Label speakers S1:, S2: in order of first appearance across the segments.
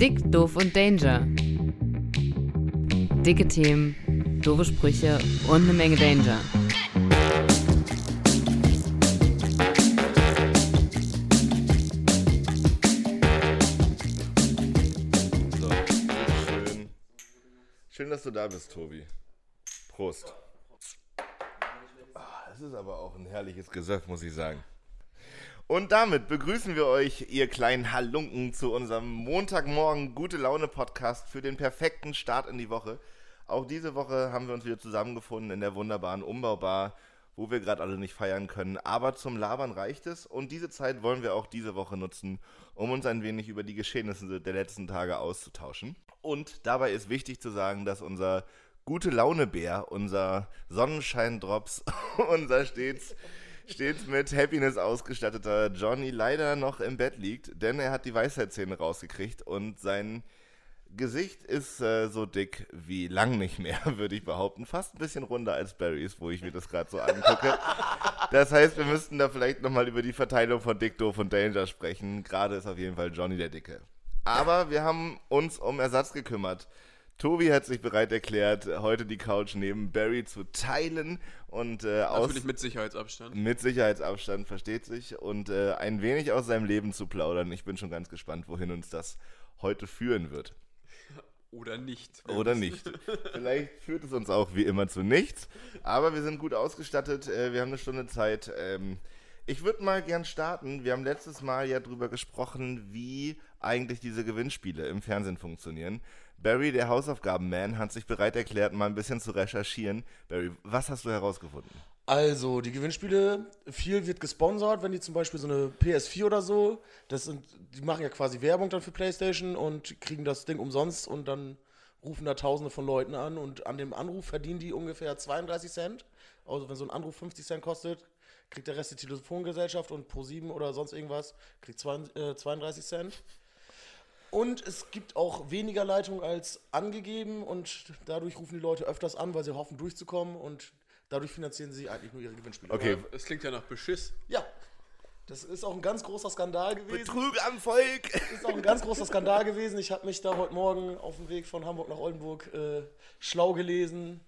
S1: Dick, doof und Danger. Dicke Themen, doofe Sprüche und eine Menge Danger.
S2: So, schön. Schön, dass du da bist, Tobi. Prost. Ah, Das ist aber auch ein herrliches Gesöff, muss ich sagen. Und damit begrüßen wir euch, ihr kleinen Halunken, zu unserem Montagmorgen Gute Laune Podcast für den perfekten Start in die Woche. Auch diese Woche haben wir uns wieder zusammengefunden in der wunderbaren Umbaubar, wo wir gerade alle nicht feiern können. Aber zum Labern reicht es und diese Zeit wollen wir auch diese Woche nutzen, um uns ein wenig über die Geschehnisse der letzten Tage auszutauschen. Und dabei ist wichtig zu sagen, dass unser gute Laune Bär, unser Sonnenschein-Drops, unser stets, stets mit Happiness ausgestatteter Johnny leider noch im Bett liegt, denn er hat die Weisheitszähne rausgekriegt und sein Gesicht ist äh, so dick wie lang nicht mehr, würde ich behaupten. Fast ein bisschen runder als Barrys, wo ich mir das gerade so angucke. Das heißt, wir müssten da vielleicht nochmal über die Verteilung von Dick, Doof und Danger sprechen. Gerade ist auf jeden Fall Johnny der Dicke. Aber wir haben uns um Ersatz gekümmert. Tobi hat sich bereit erklärt, heute die Couch neben Barry zu teilen und äh, aus
S3: Natürlich mit Sicherheitsabstand.
S2: mit Sicherheitsabstand versteht sich und äh, ein wenig aus seinem Leben zu plaudern. Ich bin schon ganz gespannt, wohin uns das heute führen wird.
S3: Oder nicht.
S2: Oder nicht. Vielleicht führt es uns auch wie immer zu nichts. Aber wir sind gut ausgestattet. äh, Wir haben eine Stunde Zeit. Ähm, Ich würde mal gern starten. Wir haben letztes Mal ja drüber gesprochen, wie eigentlich diese Gewinnspiele im Fernsehen funktionieren. Barry, der Hausaufgaben-Man, hat sich bereit erklärt, mal ein bisschen zu recherchieren. Barry, was hast du herausgefunden?
S4: Also, die Gewinnspiele, viel wird gesponsert, wenn die zum Beispiel so eine PS4 oder so, das sind, die machen ja quasi Werbung dann für PlayStation und kriegen das Ding umsonst und dann rufen da tausende von Leuten an und an dem Anruf verdienen die ungefähr 32 Cent. Also wenn so ein Anruf 50 Cent kostet, kriegt der Rest die Telefongesellschaft und Pro7 oder sonst irgendwas kriegt zwei- äh, 32 Cent. Und es gibt auch weniger Leitungen als angegeben und dadurch rufen die Leute öfters an, weil sie hoffen durchzukommen und dadurch finanzieren sie eigentlich nur ihre Gewinnspiele.
S2: Okay.
S3: Es klingt ja nach Beschiss.
S4: Ja, das ist auch ein ganz großer Skandal gewesen.
S2: Betrug am Volk!
S4: ist auch ein ganz großer Skandal gewesen. Ich habe mich da heute Morgen auf dem Weg von Hamburg nach Oldenburg äh, schlau gelesen,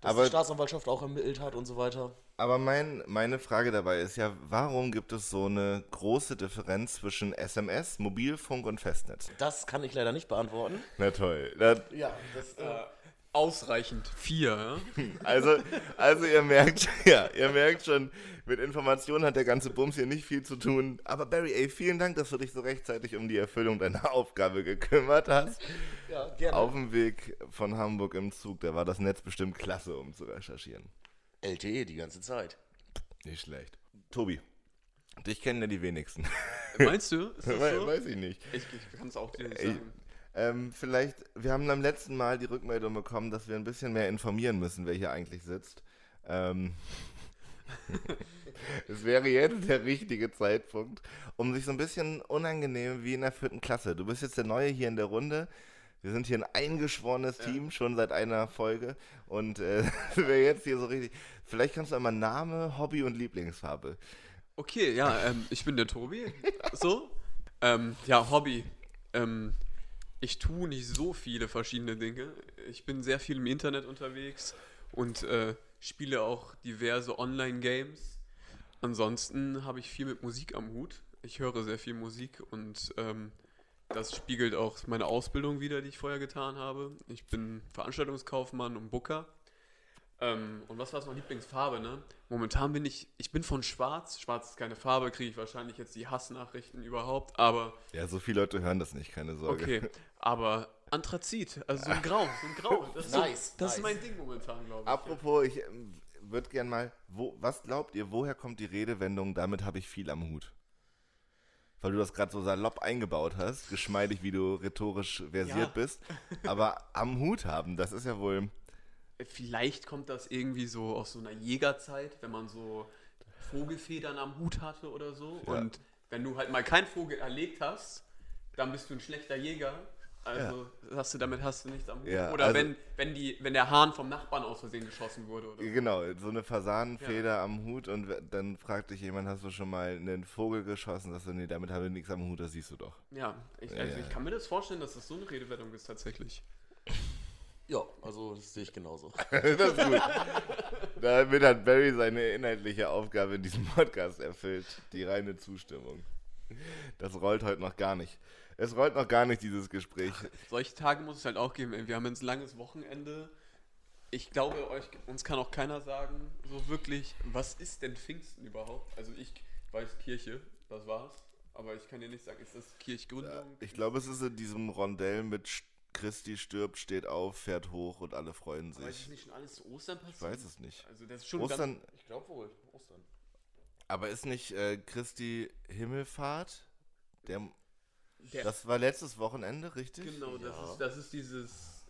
S4: dass
S2: Aber-
S4: die Staatsanwaltschaft auch ermittelt hat und so weiter.
S2: Aber mein, meine Frage dabei ist ja, warum gibt es so eine große Differenz zwischen SMS, Mobilfunk und Festnetz?
S4: Das kann ich leider nicht beantworten.
S2: Na toll. Na,
S4: Ja, das, äh,
S3: Ausreichend. Vier, ja?
S2: Also, also ihr merkt, ja, ihr merkt schon, mit Informationen hat der ganze Bums hier nicht viel zu tun. Aber Barry, ey, vielen Dank, dass du dich so rechtzeitig um die Erfüllung deiner Aufgabe gekümmert hast.
S4: ja gerne.
S2: Auf dem Weg von Hamburg im Zug, da war das Netz bestimmt klasse, um zu recherchieren.
S4: LTE die ganze Zeit.
S2: Nicht schlecht. Tobi, dich kennen ja die wenigsten.
S3: Meinst du? Ist das
S2: We-
S3: so?
S2: Weiß ich nicht.
S3: Ich, ich kann es auch dir nicht sagen.
S2: Ähm, vielleicht, wir haben beim letzten Mal die Rückmeldung bekommen, dass wir ein bisschen mehr informieren müssen, wer hier eigentlich sitzt. Ähm, es wäre jetzt der richtige Zeitpunkt, um sich so ein bisschen unangenehm wie in der vierten Klasse. Du bist jetzt der Neue hier in der Runde. Wir sind hier ein eingeschworenes Team, schon seit einer Folge. Und äh, wäre jetzt hier so richtig. Vielleicht kannst du einmal Name, Hobby und Lieblingsfarbe.
S3: Okay, ja, ähm, ich bin der Tobi. So. Ähm, ja, Hobby. Ähm, ich tue nicht so viele verschiedene Dinge. Ich bin sehr viel im Internet unterwegs und äh, spiele auch diverse Online-Games. Ansonsten habe ich viel mit Musik am Hut. Ich höre sehr viel Musik und ähm, das spiegelt auch meine Ausbildung wieder, die ich vorher getan habe. Ich bin Veranstaltungskaufmann und Booker. Ähm, und was war noch Lieblingsfarbe, ne? Momentan bin ich, ich bin von Schwarz. Schwarz ist keine Farbe, kriege ich wahrscheinlich jetzt die Hassnachrichten überhaupt, aber
S2: Ja, so viele Leute hören das nicht, keine Sorge.
S3: okay. Aber Anthrazit, also so ein Grau, so ein Grau. Das ist,
S4: Nice,
S3: das ist
S4: nice.
S3: mein Ding momentan, glaube ich.
S2: Apropos, ich würde gern mal, wo, was glaubt ihr, woher kommt die Redewendung, damit habe ich viel am Hut? Weil du das gerade so salopp eingebaut hast, geschmeidig, wie du rhetorisch versiert
S3: Ja.
S2: bist. Aber am Hut haben, das ist ja wohl.
S3: Vielleicht kommt das irgendwie so aus so einer Jägerzeit, wenn man so Vogelfedern am Hut hatte oder so.
S2: Ja.
S3: Und wenn du halt mal keinen Vogel erlegt hast, dann bist du ein schlechter Jäger. Also hast du damit hast du nichts am Hut.
S2: Ja,
S3: oder
S2: also-
S3: wenn, wenn, die, wenn der Hahn vom Nachbarn aus Versehen geschossen wurde. Oder so.
S2: Genau, so eine Fasanenfeder am Hut und dann fragt dich jemand, hast du schon mal einen Vogel geschossen? Sagst du, nee, damit haben wir nichts am Hut, das siehst du doch.
S3: Ja, ich,
S2: Ja,
S3: also
S2: ja.
S3: ich kann mir das vorstellen, dass das so eine Redewendung ist tatsächlich.
S4: Ja, also das sehe ich genauso.
S2: das ist gut. Damit hat Barry seine inhaltliche Aufgabe in diesem Podcast erfüllt. Die reine Zustimmung. Das rollt heute noch gar nicht. Es rollt noch gar nicht, dieses Gespräch.
S3: Solche Tage muss es halt auch geben. Wir haben jetzt ein langes Wochenende. Ich glaube, euch, uns kann auch keiner sagen, so wirklich, was ist denn Pfingsten überhaupt? Also ich weiß Kirche, das war's. Aber ich kann dir nicht sagen, ist das Kirchgründung?
S2: Ich glaube, es ist in diesem Rondell mit Christi stirbt, steht auf, fährt hoch und alle freuen
S3: Aber ist
S2: sich.
S3: nicht schon alles zu Ostern passiert?
S2: Ich weiß es nicht.
S3: Also das ist schon
S2: Ostern,
S4: Ich glaube wohl, Ostern.
S2: aber ist nicht äh, Christi Himmelfahrt? Der,
S3: Der-
S2: das war letztes Wochenende, richtig?
S3: Genau, das,
S4: Ja.
S3: ist, das ist dieses.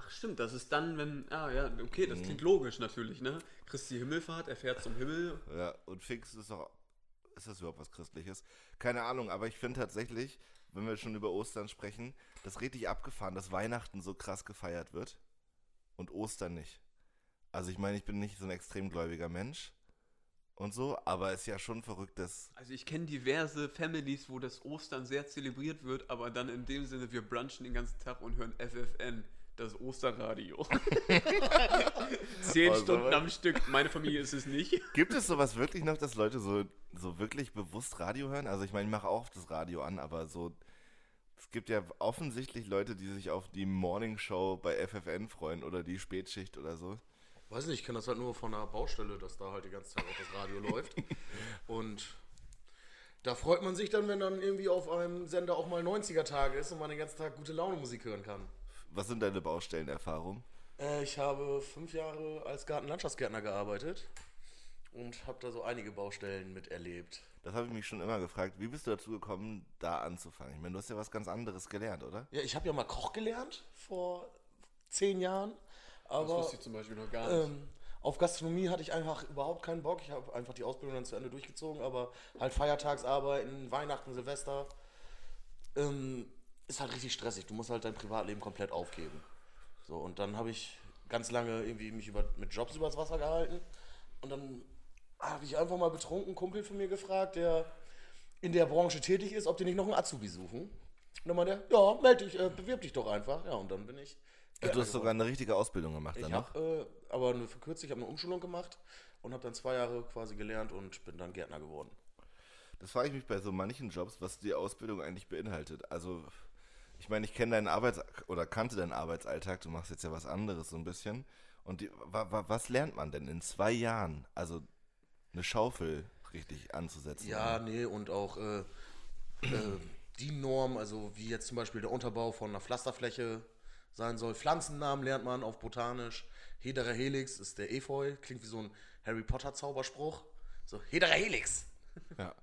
S3: Ach stimmt, das ist dann, wenn. Ah ja, okay,
S2: Mhm.
S3: das klingt logisch natürlich, ne? Christi Himmelfahrt, er fährt zum Himmel.
S2: Ja, und Fix ist doch. Ist das überhaupt was Christliches? Keine Ahnung, aber ich finde tatsächlich, wenn wir schon über Ostern sprechen, das richtig abgefahren, dass Weihnachten so krass gefeiert wird und Ostern nicht. Also ich meine, ich bin nicht so ein extrem gläubiger Mensch und so, aber es ist ja schon verrückt, dass.
S3: Also ich kenne diverse Families, wo das Ostern sehr zelebriert wird, aber dann in dem Sinne, wir brunchen den ganzen Tag und hören FFN, das Osterradio. Zehn
S2: Oh,
S3: Stunden am Stück. Meine Familie ist es nicht.
S2: Gibt es sowas wirklich noch, dass Leute so, so wirklich bewusst Radio hören? Also ich meine, ich mache auch das Radio an, aber so. Es gibt ja offensichtlich Leute, die sich auf die Morning Show bei FFN freuen oder die Spätschicht oder so.
S4: Weiß nicht, ich kenne das halt nur von der Baustelle, dass da halt die ganze Zeit auch das Radio läuft. Und da freut man sich dann, wenn dann irgendwie auf einem Sender auch mal 90er-Tage ist und man den ganzen Tag gute Laune Musik hören kann.
S2: Was sind deine Baustellenerfahrungen?
S4: Äh, ich habe fünf Jahre als Gartenlandschaftsgärtner gearbeitet und habe da so einige Baustellen miterlebt.
S2: Das habe ich mich schon immer gefragt. Wie bist du dazu gekommen, da anzufangen? Ich meine, du hast ja was ganz anderes gelernt, oder?
S4: Ja, ich habe ja mal Koch gelernt vor zehn Jahren,
S3: Das
S4: aber
S3: wusste ich zum Beispiel noch gar nicht.
S4: ähm, auf Gastronomie hatte ich einfach überhaupt keinen Bock. Ich habe einfach die Ausbildung dann zu Ende durchgezogen, aber halt Feiertagsarbeiten, Weihnachten, Silvester ähm, ist halt richtig stressig. Du musst halt dein Privatleben komplett aufgeben. So, und dann habe ich ganz lange irgendwie mich über, mit Jobs übers Wasser gehalten. Und dann habe ich einfach mal betrunken einen Kumpel von mir gefragt, der in der Branche tätig ist, ob die nicht noch einen Azubi suchen. Und dann meinte er, ja, melde dich, äh, bewirb dich doch einfach. Ja, und dann bin ich.
S2: Du hast sogar eine richtige Ausbildung gemacht
S4: ich
S2: danach.
S4: habe äh, aber eine verkürzt, ich habe eine Umschulung gemacht und habe dann zwei Jahre quasi gelernt und bin dann Gärtner geworden.
S2: Das frage ich mich bei so manchen Jobs, was die Ausbildung eigentlich beinhaltet. Also, ich meine, ich kenne deinen Arbeits- oder kannte deinen Arbeitsalltag, du machst jetzt ja was anderes so ein bisschen. Und die, wa, wa, was lernt man denn in zwei Jahren? Also, eine Schaufel richtig anzusetzen.
S4: Ja, nee, und auch äh, äh, die Norm, also wie jetzt zum Beispiel der Unterbau von einer Pflasterfläche sein soll. Pflanzennamen lernt man auf Botanisch. Hedera helix ist der Efeu, klingt wie so ein Harry Potter Zauberspruch. So, Hedera helix.
S2: Ja,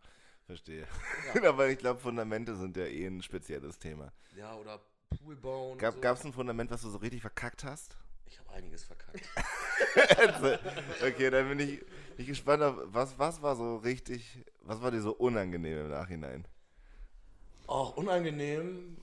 S2: verstehe. Aber ich glaube, Fundamente sind ja eh ein spezielles Thema.
S4: Ja, oder Pool bauen.
S2: Gab
S4: und so.
S2: es ein Fundament, was du so richtig verkackt hast?
S4: Ich habe einiges verkackt.
S2: Okay, dann bin ich, bin ich gespannt, auf, was, was war so richtig, was war dir so unangenehm im Nachhinein?
S4: Auch unangenehm.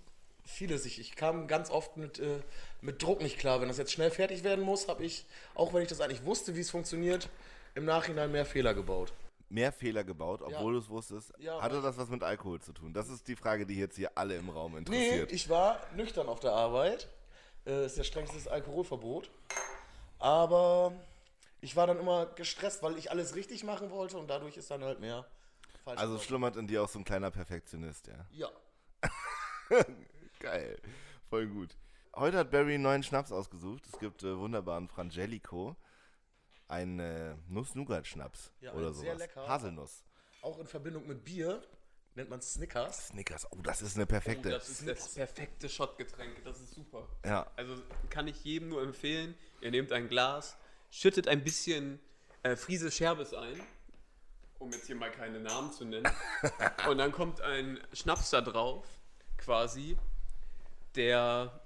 S4: Vieles. Ich, ich kam ganz oft mit, äh, mit Druck nicht klar. Wenn das jetzt schnell fertig werden muss, habe ich, auch wenn ich das eigentlich wusste, wie es funktioniert, im Nachhinein mehr Fehler gebaut.
S2: Mehr Fehler gebaut, obwohl du es wusstest.
S4: Ja,
S2: Hatte das was mit Alkohol zu tun? Das ist die Frage, die jetzt hier alle im Raum
S4: Nee,
S2: interessiert.
S4: ich war nüchtern auf der Arbeit. Äh, ist ja strengstes Alkoholverbot. Aber ich war dann immer gestresst, weil ich alles richtig machen wollte und dadurch ist dann halt mehr falsch.
S2: also schlummert in dir auch so ein kleiner Perfektionist, ja.
S4: Ja.
S2: Geil, voll gut. Heute hat Barry einen neuen Schnaps ausgesucht. Es gibt äh, wunderbaren Frangelico, ein äh, Nuss-Nougat-Schnaps
S4: Ja,
S2: oder sowas.
S4: sehr lecker.
S2: Haselnuss.
S4: Auch in Verbindung mit Bier nennt man Snickers.
S2: Snickers, oh, das ist eine
S3: Oh,
S2: perfekte.
S3: das ist das perfekte Shotgetränk. Das ist super.
S2: ja,
S3: Also kann ich jedem nur empfehlen. Ihr nehmt ein Glas, schüttet ein bisschen äh, Friese Scherbes ein, um jetzt hier mal keine Namen zu nennen. Und dann kommt ein Schnaps da drauf, quasi, der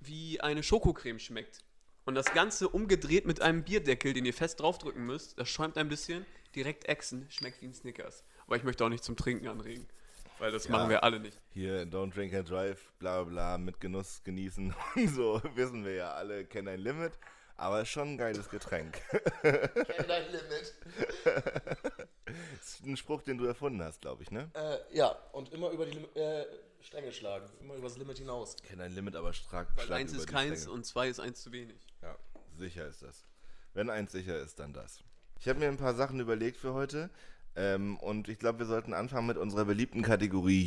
S3: wie eine Schokocreme schmeckt. Und das Ganze umgedreht mit einem Bierdeckel, den ihr fest draufdrücken müsst. Das schäumt ein bisschen, direkt exen, schmeckt wie ein Snickers. Aber ich möchte auch nicht zum Trinken anregen. Weil das
S2: Ja.
S3: machen wir alle nicht.
S2: Hier, don't drink and drive, bla bla bla, mit Genuss genießen und so, wissen wir ja alle, kennen ein Limit. Aber ist schon ein geiles Getränk.
S4: Kenn dein Limit.
S2: ist ein Spruch, den du erfunden hast, glaube ich, ne?
S4: Äh, ja, und immer über die Lim äh, Stränge schlagen. Immer übers Limit hinaus.
S2: Kenn ein Limit, aber stark.
S3: Weil eins ist keins
S2: Stränge.
S3: und zwei ist eins zu wenig.
S2: Ja, sicher ist das. Wenn eins sicher ist, dann das. Ich habe mir ein paar Sachen überlegt für heute. Ähm, und ich glaube, wir sollten anfangen mit unserer beliebten Kategorie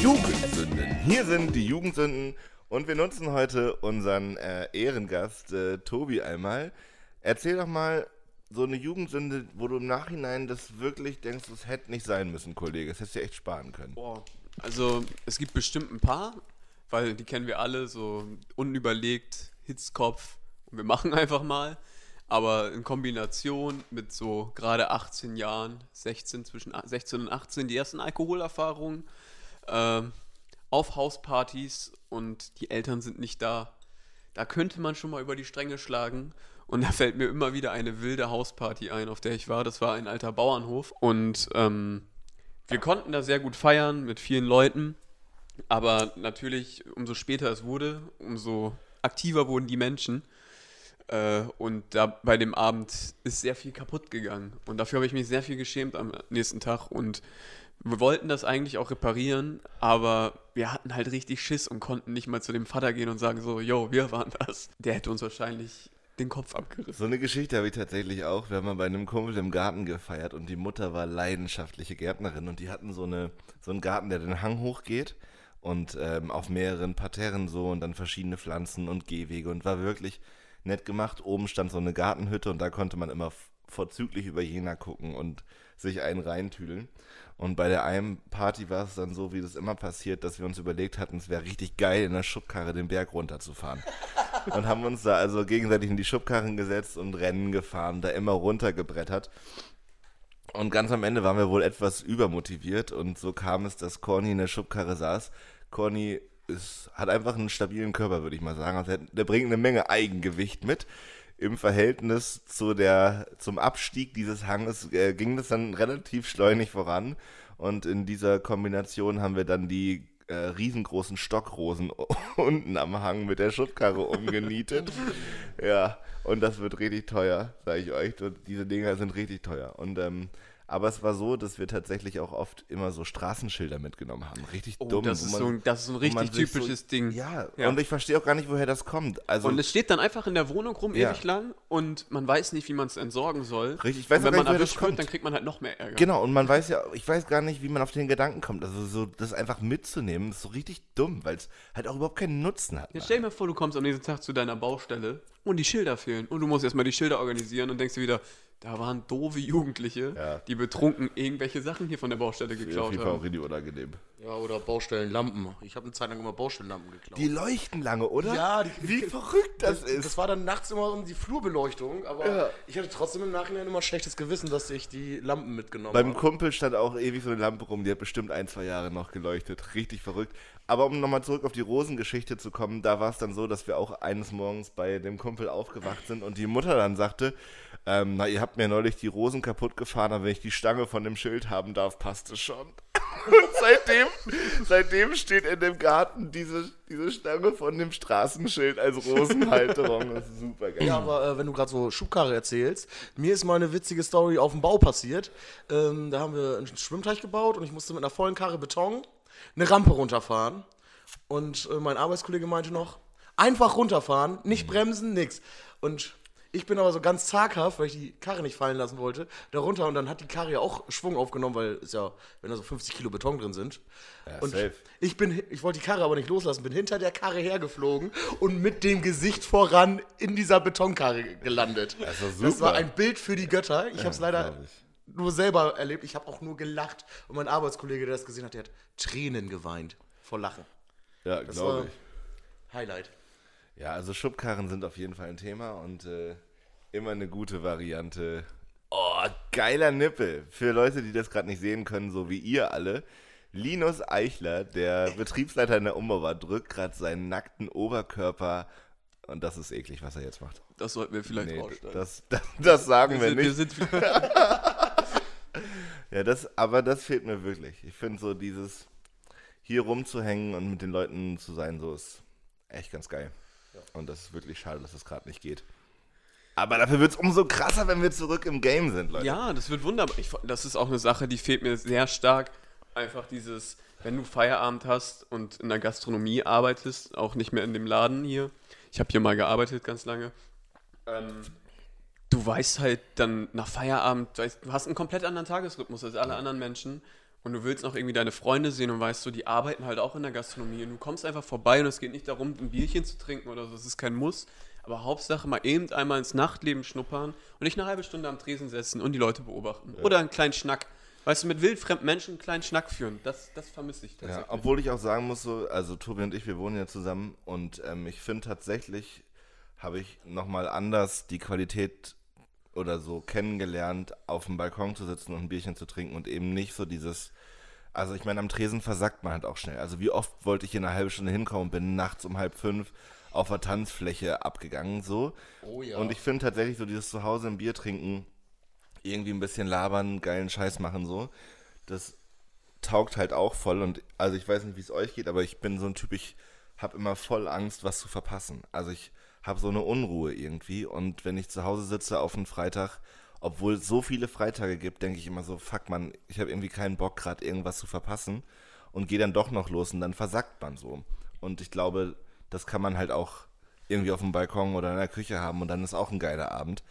S2: Jugendsünden. Hier sind die Jugendsünden und wir nutzen heute unseren äh, Ehrengast äh, Tobi einmal. Erzähl doch mal so eine Jugendsünde, wo du im Nachhinein das wirklich denkst, das hätte nicht sein müssen, Kollege. Das hättest du echt sparen können.
S3: Boah. Also, es gibt bestimmt ein paar, weil die kennen wir alle, so unüberlegt, Hitzkopf und wir machen einfach mal. Aber in Kombination mit so gerade 18 Jahren, 16, zwischen 16 und 18, die ersten Alkoholerfahrungen, ähm, auf Hauspartys und die Eltern sind nicht da. Da könnte man schon mal über die Stränge schlagen. Und da fällt mir immer wieder eine wilde Hausparty ein, auf der ich war. Das war ein alter Bauernhof. Und ähm, wir konnten da sehr gut feiern mit vielen Leuten. Aber natürlich, umso später es wurde, umso aktiver wurden die Menschen. Äh, und da bei dem Abend ist sehr viel kaputt gegangen. Und dafür habe ich mich sehr viel geschämt am nächsten Tag. Und wir wollten das eigentlich auch reparieren, aber wir hatten halt richtig Schiss und konnten nicht mal zu dem Vater gehen und sagen so, yo, wir waren das. Der hätte uns wahrscheinlich den Kopf abgerissen.
S2: So eine Geschichte habe ich tatsächlich auch. Wir haben mal bei einem Kumpel im Garten gefeiert und die Mutter war leidenschaftliche Gärtnerin und die hatten so, eine, so einen Garten, der den Hang hochgeht und ähm, auf mehreren Parterren so und dann verschiedene Pflanzen und Gehwege und war wirklich nett gemacht. Oben stand so eine Gartenhütte und da konnte man immer vorzüglich über Jena gucken und sich einen reintüdeln. Und bei der einen Party war es dann so, wie das immer passiert, dass wir uns überlegt hatten, es wäre richtig geil, in der Schubkarre den Berg runterzufahren und haben uns da also gegenseitig in die Schubkarren gesetzt und Rennen gefahren, da immer runtergebrettert. Und ganz am Ende waren wir wohl etwas übermotiviert und so kam es, dass Corny in der Schubkarre saß. Corny ist, hat einfach einen stabilen Körper, würde ich mal sagen. Also er- der bringt eine Menge Eigengewicht mit. Im Verhältnis zu der, zum Abstieg dieses Hanges äh, ging das dann relativ schleunig voran. Und in dieser Kombination haben wir dann die äh, riesengroßen Stockrosen unten am Hang mit der Schubkarre umgenietet. ja, und das wird richtig teuer, sage ich euch. Diese Dinger sind richtig teuer. Und ähm, aber es war so, dass wir tatsächlich auch oft immer so Straßenschilder mitgenommen haben. Richtig
S3: Oh,
S2: dumm.
S3: das, ist
S2: man-
S3: so ein, das ist so ein richtig typisches
S2: so,
S3: Ding.
S2: Ja,
S3: Ja.
S2: und ich verstehe auch gar nicht, woher das kommt. Also
S3: Und es steht dann einfach in der Wohnung rum,
S2: Ja.
S3: ewig lang, und man weiß nicht, wie man es entsorgen soll.
S2: Richtig, ich weiß
S3: und wenn man
S2: nicht,
S3: erwischt wird,
S2: kommt.
S3: dann kriegt man halt noch mehr Ärger.
S2: Genau, und man weiß ja, ich weiß gar nicht, wie man auf den Gedanken kommt. Also so das einfach mitzunehmen, ist so richtig dumm, weil es halt auch überhaupt keinen Nutzen hat.
S3: Jetzt stell dir mal vor, du kommst am nächsten Tag zu deiner Baustelle und die Schilder fehlen. Und du musst erstmal die Schilder organisieren und denkst dir wieder, da waren doofe Jugendliche,
S2: Ja.
S3: die betrunken irgendwelche Sachen hier von der Baustelle
S2: Auf
S3: geklaut
S2: jeden Fall auch
S3: haben.
S2: richtig unangenehm.
S4: Ja, oder Baustellenlampen. Ich habe eine Zeit lang immer Baustellenlampen geklaut.
S2: Die leuchten lange, oder?
S4: Ja, die-
S2: wie verrückt das, ist.
S4: Das war dann nachts immer um die Flurbeleuchtung, aber
S2: Ja.
S4: ich hatte trotzdem im Nachhinein immer schlechtes Gewissen, dass ich die Lampen mitgenommen
S2: Beim
S4: habe.
S2: Kumpel stand auch ewig so eine Lampe rum, die hat bestimmt ein, zwei Jahre noch geleuchtet. Richtig verrückt. Aber um nochmal zurück auf die Rosengeschichte zu kommen, da war es dann so, dass wir auch eines Morgens bei dem Kumpel aufgewacht sind und die Mutter dann sagte, ähm, na, ihr habt mir neulich die Rosen kaputt gefahren, aber wenn ich die Stange von dem Schild haben darf, passt es schon. Seitdem, seitdem steht in dem Garten diese, diese Stange von dem Straßenschild als Rosenhalterung. Das ist super geil.
S4: Ja, aber äh, wenn du gerade so Schubkarre erzählst, mir ist mal eine witzige Story auf dem Bau passiert. Ähm, da haben wir einen Schwimmteich gebaut und ich musste mit einer vollen Karre Beton eine Rampe runterfahren. Und äh, mein Arbeitskollege meinte noch, einfach runterfahren, nicht bremsen, nix. Und ich bin aber so ganz zaghaft, weil ich die Karre nicht fallen lassen wollte, da runter und dann hat die Karre ja auch Schwung aufgenommen, weil ist ja, wenn da so 50 Kilo Beton drin sind.
S2: Ja,
S4: und
S2: safe.
S4: ich bin, ich wollte die Karre aber nicht loslassen, bin hinter der Karre hergeflogen und mit dem Gesicht voran in dieser Betonkarre gelandet.
S2: Das war
S4: Das war
S2: super.
S4: ein Bild für die Götter. Ich habe es leider nur selber erlebt. Ich habe auch nur gelacht. Und mein Arbeitskollege, der das gesehen hat, der hat Tränen geweint vor Lachen.
S2: Ja, glaube ich.
S4: Highlight.
S2: Ja, also Schubkarren sind auf jeden Fall ein Thema und äh, immer eine gute Variante. Oh, geiler Nippel. Für Leute, die das gerade nicht sehen können, so wie ihr alle. Linus Eichler, der Betriebsleiter in der Umbauer, drückt gerade seinen nackten Oberkörper. Und das ist eklig, was er jetzt macht.
S3: Das sollten wir vielleicht
S2: Nee,
S3: rausstellen.
S2: das, das, das sagen wir
S3: wir
S2: nicht.
S3: sind,
S2: Ja, das, aber das fehlt mir wirklich. Ich finde so dieses hier rumzuhängen und mit den Leuten zu sein, so ist echt ganz geil. Und das ist wirklich schade, dass das gerade nicht geht. Aber dafür wird es umso krasser, wenn wir zurück im Game sind, Leute.
S3: Ja, das wird wunderbar. Ich, das ist auch eine Sache, die fehlt mir sehr stark. Einfach dieses, wenn du Feierabend hast und in der Gastronomie arbeitest, auch nicht mehr in dem Laden hier. Ich habe hier mal gearbeitet ganz lange. Ähm, du weißt halt dann nach Feierabend, du, weißt, du hast einen komplett anderen Tagesrhythmus als alle anderen Menschen. Und du willst noch irgendwie deine Freunde sehen und weißt so, die arbeiten halt auch in der Gastronomie. Und du kommst einfach vorbei und es geht nicht darum, ein Bierchen zu trinken oder so. Es ist kein Muss. Aber Hauptsache mal eben einmal ins Nachtleben schnuppern und nicht eine halbe Stunde am Tresen setzen und die Leute beobachten. Oder einen kleinen Schnack. Weißt du, mit wildfremden Menschen einen kleinen Schnack führen. Das, das vermisse ich
S2: Ja,
S3: tatsächlich.
S2: obwohl ich auch sagen muss, so, also Tobi und ich, wir wohnen ja zusammen und ähm, ich finde tatsächlich, habe ich nochmal anders die Qualität oder so kennengelernt, auf dem Balkon zu sitzen und ein Bierchen zu trinken und eben nicht so dieses, also ich meine, am Tresen versackt man halt auch schnell. Also wie oft wollte ich hier eine halbe Stunde hinkommen und bin nachts um halb fünf auf der Tanzfläche abgegangen, so.
S4: Oh ja.
S2: Und ich finde tatsächlich so dieses Zuhause ein Bier trinken, irgendwie ein bisschen labern, geilen Scheiß machen, so. Das taugt halt auch voll und also ich weiß nicht, wie es euch geht, aber ich bin so ein Typ, ich habe immer voll Angst, was zu verpassen. Also ich habe so eine Unruhe irgendwie und wenn ich zu Hause sitze auf einen Freitag, obwohl es so viele Freitage gibt, denke ich immer so, fuck man, ich habe irgendwie keinen Bock gerade irgendwas zu verpassen und gehe dann doch noch los und dann versackt man so. Und ich glaube, das kann man halt auch irgendwie auf dem Balkon oder in der Küche haben und dann ist auch ein geiler Abend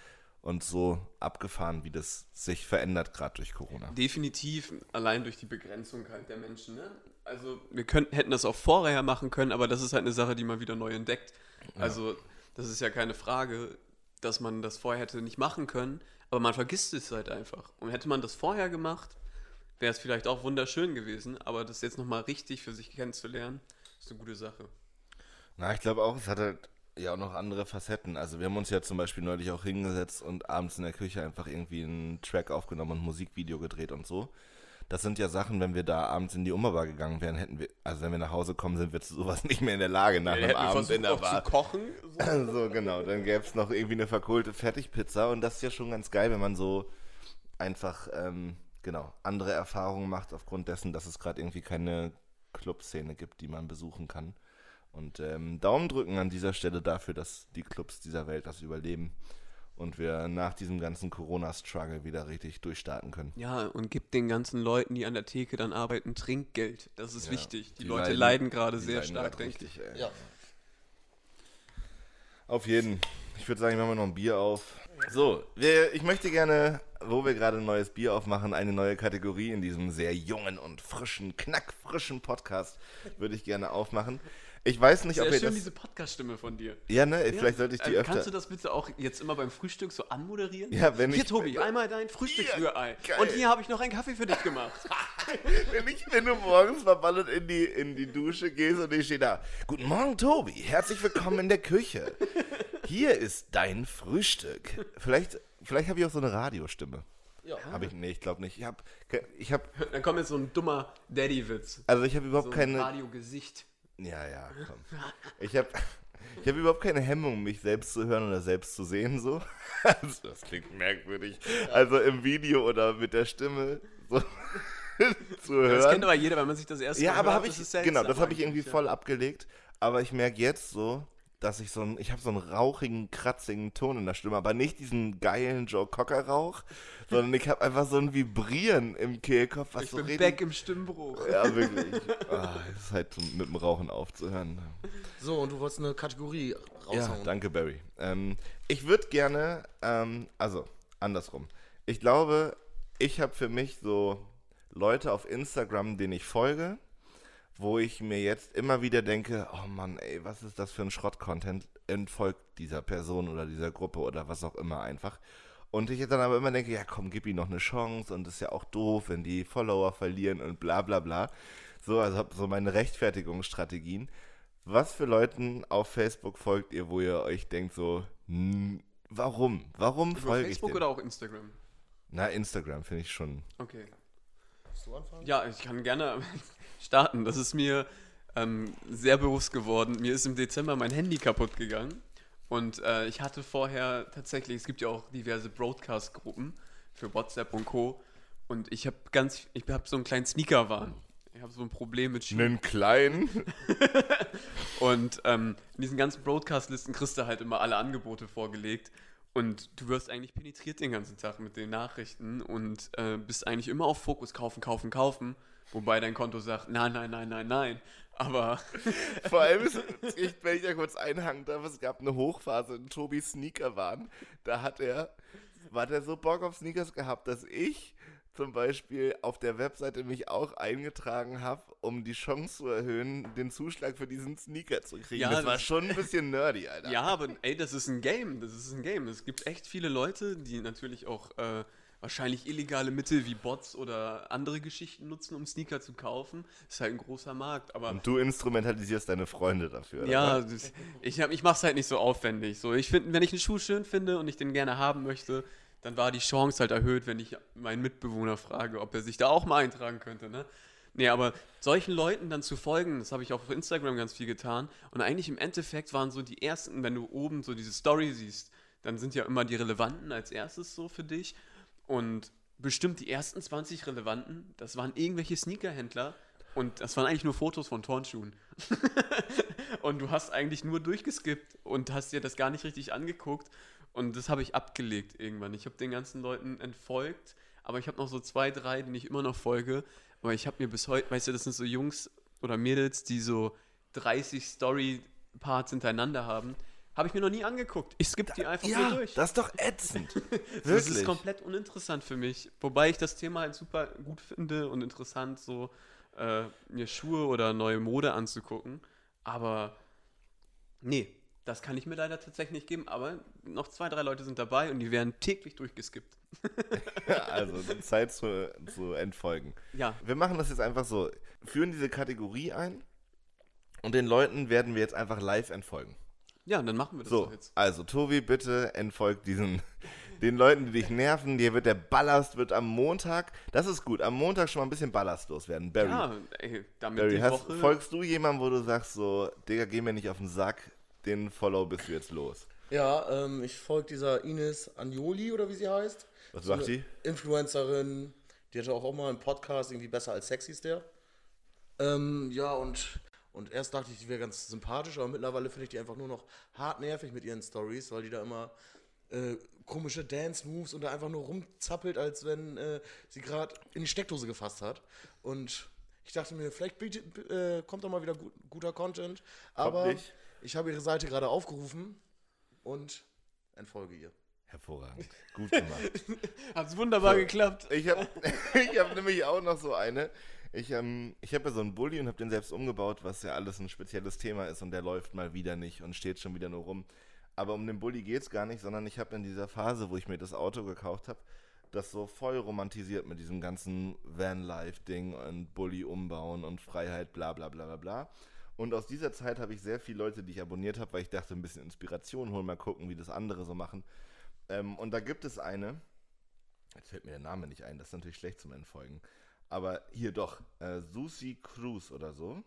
S2: und so abgefahren, wie das sich verändert gerade durch Corona.
S3: Definitiv, allein durch die Begrenzung halt der Menschen. Ne? Also wir könnten, hätten das auch vorher machen können, aber das ist halt eine Sache, die man wieder neu entdeckt. Also das ist ja keine Frage, dass man das vorher hätte nicht machen können, aber man vergisst es halt einfach. Und hätte man das vorher gemacht, wäre es vielleicht auch wunderschön gewesen, aber das jetzt nochmal richtig für sich kennenzulernen, ist eine gute Sache.
S2: Na, ich glaube auch, es hat halt ja auch noch andere Facetten. Also wir haben uns ja zum Beispiel neulich auch hingesetzt und abends in der Küche einfach irgendwie einen Track aufgenommen und ein Musikvideo gedreht und so. Das sind ja Sachen, wenn wir da abends in die Ummerbar gegangen wären, hätten wir, also wenn wir nach Hause kommen, sind wir zu sowas nicht mehr in der Lage nach einem Abend in der Bar.
S3: zu kochen. So.
S2: So, genau. Dann gäbe es noch irgendwie eine verkohlte Fertigpizza und das ist ja schon ganz geil, wenn man so einfach, ähm, genau, andere Erfahrungen macht aufgrund dessen, dass es gerade irgendwie keine Clubszene gibt, die man besuchen kann. Und ähm, Daumen drücken an dieser Stelle dafür, dass die Clubs dieser Welt das überleben und wir nach diesem ganzen Corona-Struggle wieder richtig durchstarten können.
S3: Ja, und gibt den ganzen Leuten, die an der Theke dann arbeiten, Trinkgeld. Das ist
S2: Ja,
S3: wichtig. Die,
S2: die
S3: Leute
S2: leiden-
S3: leiden, gerade sehr
S2: leiden
S3: stark, denke ich.
S2: richtig, ey.
S4: Ja.
S2: Auf jeden. Ich würde sagen, machen wir noch ein Bier auf. So, wir, ich möchte gerne, wo wir gerade ein neues Bier aufmachen, eine neue Kategorie in diesem sehr jungen und frischen, knackfrischen Podcast würde ich gerne aufmachen. Ich weiß nicht,
S3: Sehr
S2: ob ihr
S3: schön,
S2: das...
S3: diese Podcast-Stimme von dir.
S2: Ja, ne? Vielleicht sollte ich die
S3: Äh,
S2: öfter...
S3: Kannst du das bitte auch jetzt immer beim Frühstück so anmoderieren?
S2: Ja, wenn
S3: Hier,
S2: ich-
S3: Tobi, einmal dein Frühstücksrührei.
S2: geil.
S3: Und hier habe ich noch einen Kaffee für dich gemacht.
S2: wenn, ich, wenn du morgens verballert in die, in die Dusche gehst und ich stehe da. Guten Morgen, Tobi. Herzlich willkommen in der Küche. Hier ist dein Frühstück. Vielleicht, vielleicht habe ich auch so eine Radiostimme.
S4: Ja.
S2: Habe ich? Nee, ich glaube nicht. Ich habe, ich habe,
S3: Dann kommt jetzt so ein dummer Daddy-Witz.
S2: also ich habe überhaupt
S3: So ein
S2: keine.
S3: Radiogesicht.
S2: Ja, ja, komm. Ich habe, ich habe überhaupt keine Hemmung, mich selbst zu hören oder selbst zu sehen so. Also, das klingt merkwürdig. Also im Video oder mit der Stimme so zu hören.
S3: Das kennt aber jeder, wenn man sich das erste
S2: Ja,
S3: Mal
S2: aber
S3: hört,
S2: habe
S3: das
S2: ich, genau, das habe ich irgendwie
S3: ja.
S2: voll abgelegt. Aber ich merke jetzt so, dass ich so einen, ich habe so einen rauchigen, kratzigen Ton in der Stimme, aber nicht diesen geilen Joe Cocker Rauch, sondern ich habe einfach so ein Vibrieren im Kehlkopf, was
S3: Ich
S2: so
S3: bin
S2: richtig,
S3: back im Stimmbruch.
S2: ja wirklich, ah, es ist halt so mit dem Rauchen aufzuhören.
S4: So, und du wolltest eine Kategorie
S2: Ja,
S4: raushauen.
S2: danke Barry. Ähm, ich würde gerne, ähm, also andersrum. Ich glaube, ich habe für mich so Leute auf Instagram, denen ich folge, wo ich mir jetzt immer wieder denke, oh Mann, ey, was ist das für ein Schrott-Content? Entfolgt dieser Person oder dieser Gruppe oder was auch immer einfach. Und ich dann aber immer denke, ja komm, gib ihm noch eine Chance und ist ja auch doof, wenn die Follower verlieren und bla bla bla. So, also hab so meine Rechtfertigungsstrategien. Was für Leuten auf Facebook folgt ihr, wo ihr euch denkt so, hm, warum? Warum
S3: Über
S2: folge ich
S3: Facebook
S2: dem?
S3: oder auch Instagram?
S2: Na, Instagram finde ich schon.
S3: Okay.
S4: Willst du anfangen?
S3: Ja, ich kann gerne starten. Das ist mir ähm, sehr bewusst geworden. Mir ist im Dezember mein Handy kaputt gegangen. Und äh, ich hatte vorher tatsächlich, es gibt ja auch diverse Broadcast-Gruppen für WhatsApp und Co. Und ich habe ganz, ich habe so einen kleinen Sneakerwahn. Ich habe so ein Problem mit Schuhen.
S2: Einen kleinen.
S3: Und ähm, in diesen ganzen Broadcast-Listen kriegst du halt immer alle Angebote vorgelegt. Und du wirst eigentlich penetriert den ganzen Tag mit den Nachrichten und äh, bist eigentlich immer auf Fokus kaufen, kaufen, kaufen. Wobei dein Konto sagt, nein, nein, nein, nein, nein. Aber
S2: Vor allem, ist, ich, wenn ich da kurz einhaken darf, es gab eine Hochphase in Tobis Sneakerwahn. Da hat er, war der so Bock auf Sneakers gehabt, dass ich zum Beispiel auf der Webseite mich auch eingetragen habe, um die Chance zu erhöhen, den Zuschlag für diesen Sneaker zu kriegen.
S3: Ja,
S2: das war
S3: das-
S2: schon ein bisschen nerdy, Alter.
S3: ja, aber ey, das ist ein Game. Das ist ein Game. Es gibt echt viele Leute, die natürlich auch äh, wahrscheinlich illegale Mittel wie Bots oder andere Geschichten nutzen, um Sneaker zu kaufen. ist halt ein großer Markt. Aber
S2: Und du instrumentalisierst deine Freunde dafür.
S3: Ja, das, ich, hab, ich mach's halt nicht so aufwendig. So, ich finde, wenn ich einen Schuh schön finde und ich den gerne haben möchte, dann war die Chance halt erhöht, wenn ich meinen Mitbewohner frage, ob er sich da auch mal eintragen könnte. Ne? Nee, aber solchen Leuten dann zu folgen, das habe ich auch auf Instagram ganz viel getan. Und eigentlich im Endeffekt waren so die ersten, wenn du oben so diese Story siehst, dann sind ja immer die Relevanten als erstes so für dich. Und bestimmt die ersten 20 Relevanten, das waren irgendwelche Sneakerhändler. Und das waren eigentlich nur Fotos von Turnschuhen. Und du hast eigentlich nur durchgeskippt und hast dir das gar nicht richtig angeguckt. Und das habe ich abgelegt irgendwann. Ich habe den ganzen Leuten entfolgt, aber ich habe noch so zwei, drei, denen ich immer noch folge. Aber ich habe mir bis heute, weißt du, das sind so Jungs oder Mädels, die so 30 Story-Parts hintereinander haben. Habe ich mir noch nie angeguckt. Ich skippe die einfach
S2: ja
S3: durch.
S2: das ist doch ätzend.
S3: Das
S2: Wirklich.
S3: ist komplett uninteressant für mich. Wobei ich das Thema halt super gut finde und interessant, so äh, mir Schuhe oder neue Mode anzugucken. Aber nee, das kann ich mir leider tatsächlich nicht geben. Aber noch zwei, drei Leute sind dabei und die werden täglich durchgeskippt.
S2: also Zeit zu, zu entfolgen.
S3: Ja,
S2: Wir machen das jetzt einfach so. Führen diese Kategorie ein und den Leuten werden wir jetzt einfach live entfolgen.
S3: Ja, dann machen wir das
S2: So,
S3: doch jetzt.
S2: also Tobi, bitte entfolgt diesen den Leuten, die dich nerven. Dir wird der Ballast wird am Montag, das ist gut, am Montag schon mal ein bisschen Ballast loswerden. Barry,
S3: Ja, ey, damit
S2: Barry
S3: die
S2: hast,
S3: Woche.
S2: folgst du jemandem, wo du sagst so, Digga, geh mir nicht auf den Sack, den Follow bist du jetzt los.
S4: Ja, ähm, ich folge dieser Ines Agnoli oder wie sie heißt.
S2: Was
S4: So
S2: macht die?
S4: Influencerin, die hatte auch, auch mal einen Podcast, irgendwie besser als sexy ist der. Ähm, ja, und, und erst dachte ich, die wäre ganz sympathisch, aber mittlerweile finde ich die einfach nur noch hart nervig mit ihren Stories, weil die da immer äh, komische Dance-Moves und da einfach nur rumzappelt, als wenn äh, sie gerade in die Steckdose gefasst hat. Und ich dachte mir, vielleicht äh, kommt da mal wieder gut, guter Content. Aber ich habe ihre Seite gerade aufgerufen und entfolge ihr.
S2: Hervorragend. Gut gemacht.
S3: Hat's wunderbar
S2: So.
S3: geklappt.
S2: Ich habe ich hab nämlich auch noch so eine. Ich, ähm, ich habe ja so einen Bulli und habe den selbst umgebaut, was ja alles ein spezielles Thema ist und der läuft mal wieder nicht und steht schon wieder nur rum. Aber um den Bulli geht es gar nicht, sondern ich habe in dieser Phase, wo ich mir das Auto gekauft habe, das so voll romantisiert mit diesem ganzen Vanlife-Ding und Bulli umbauen und Freiheit, bla bla bla bla bla. Und aus dieser Zeit habe ich sehr viele Leute, die ich abonniert habe, weil ich dachte, ein bisschen Inspiration holen, mal gucken, wie das andere so machen. Ähm, und da gibt es eine, Jetzt fällt mir der Name nicht ein, das ist natürlich schlecht zum Entfolgen. Aber hier doch, äh, Susi Cruz oder so.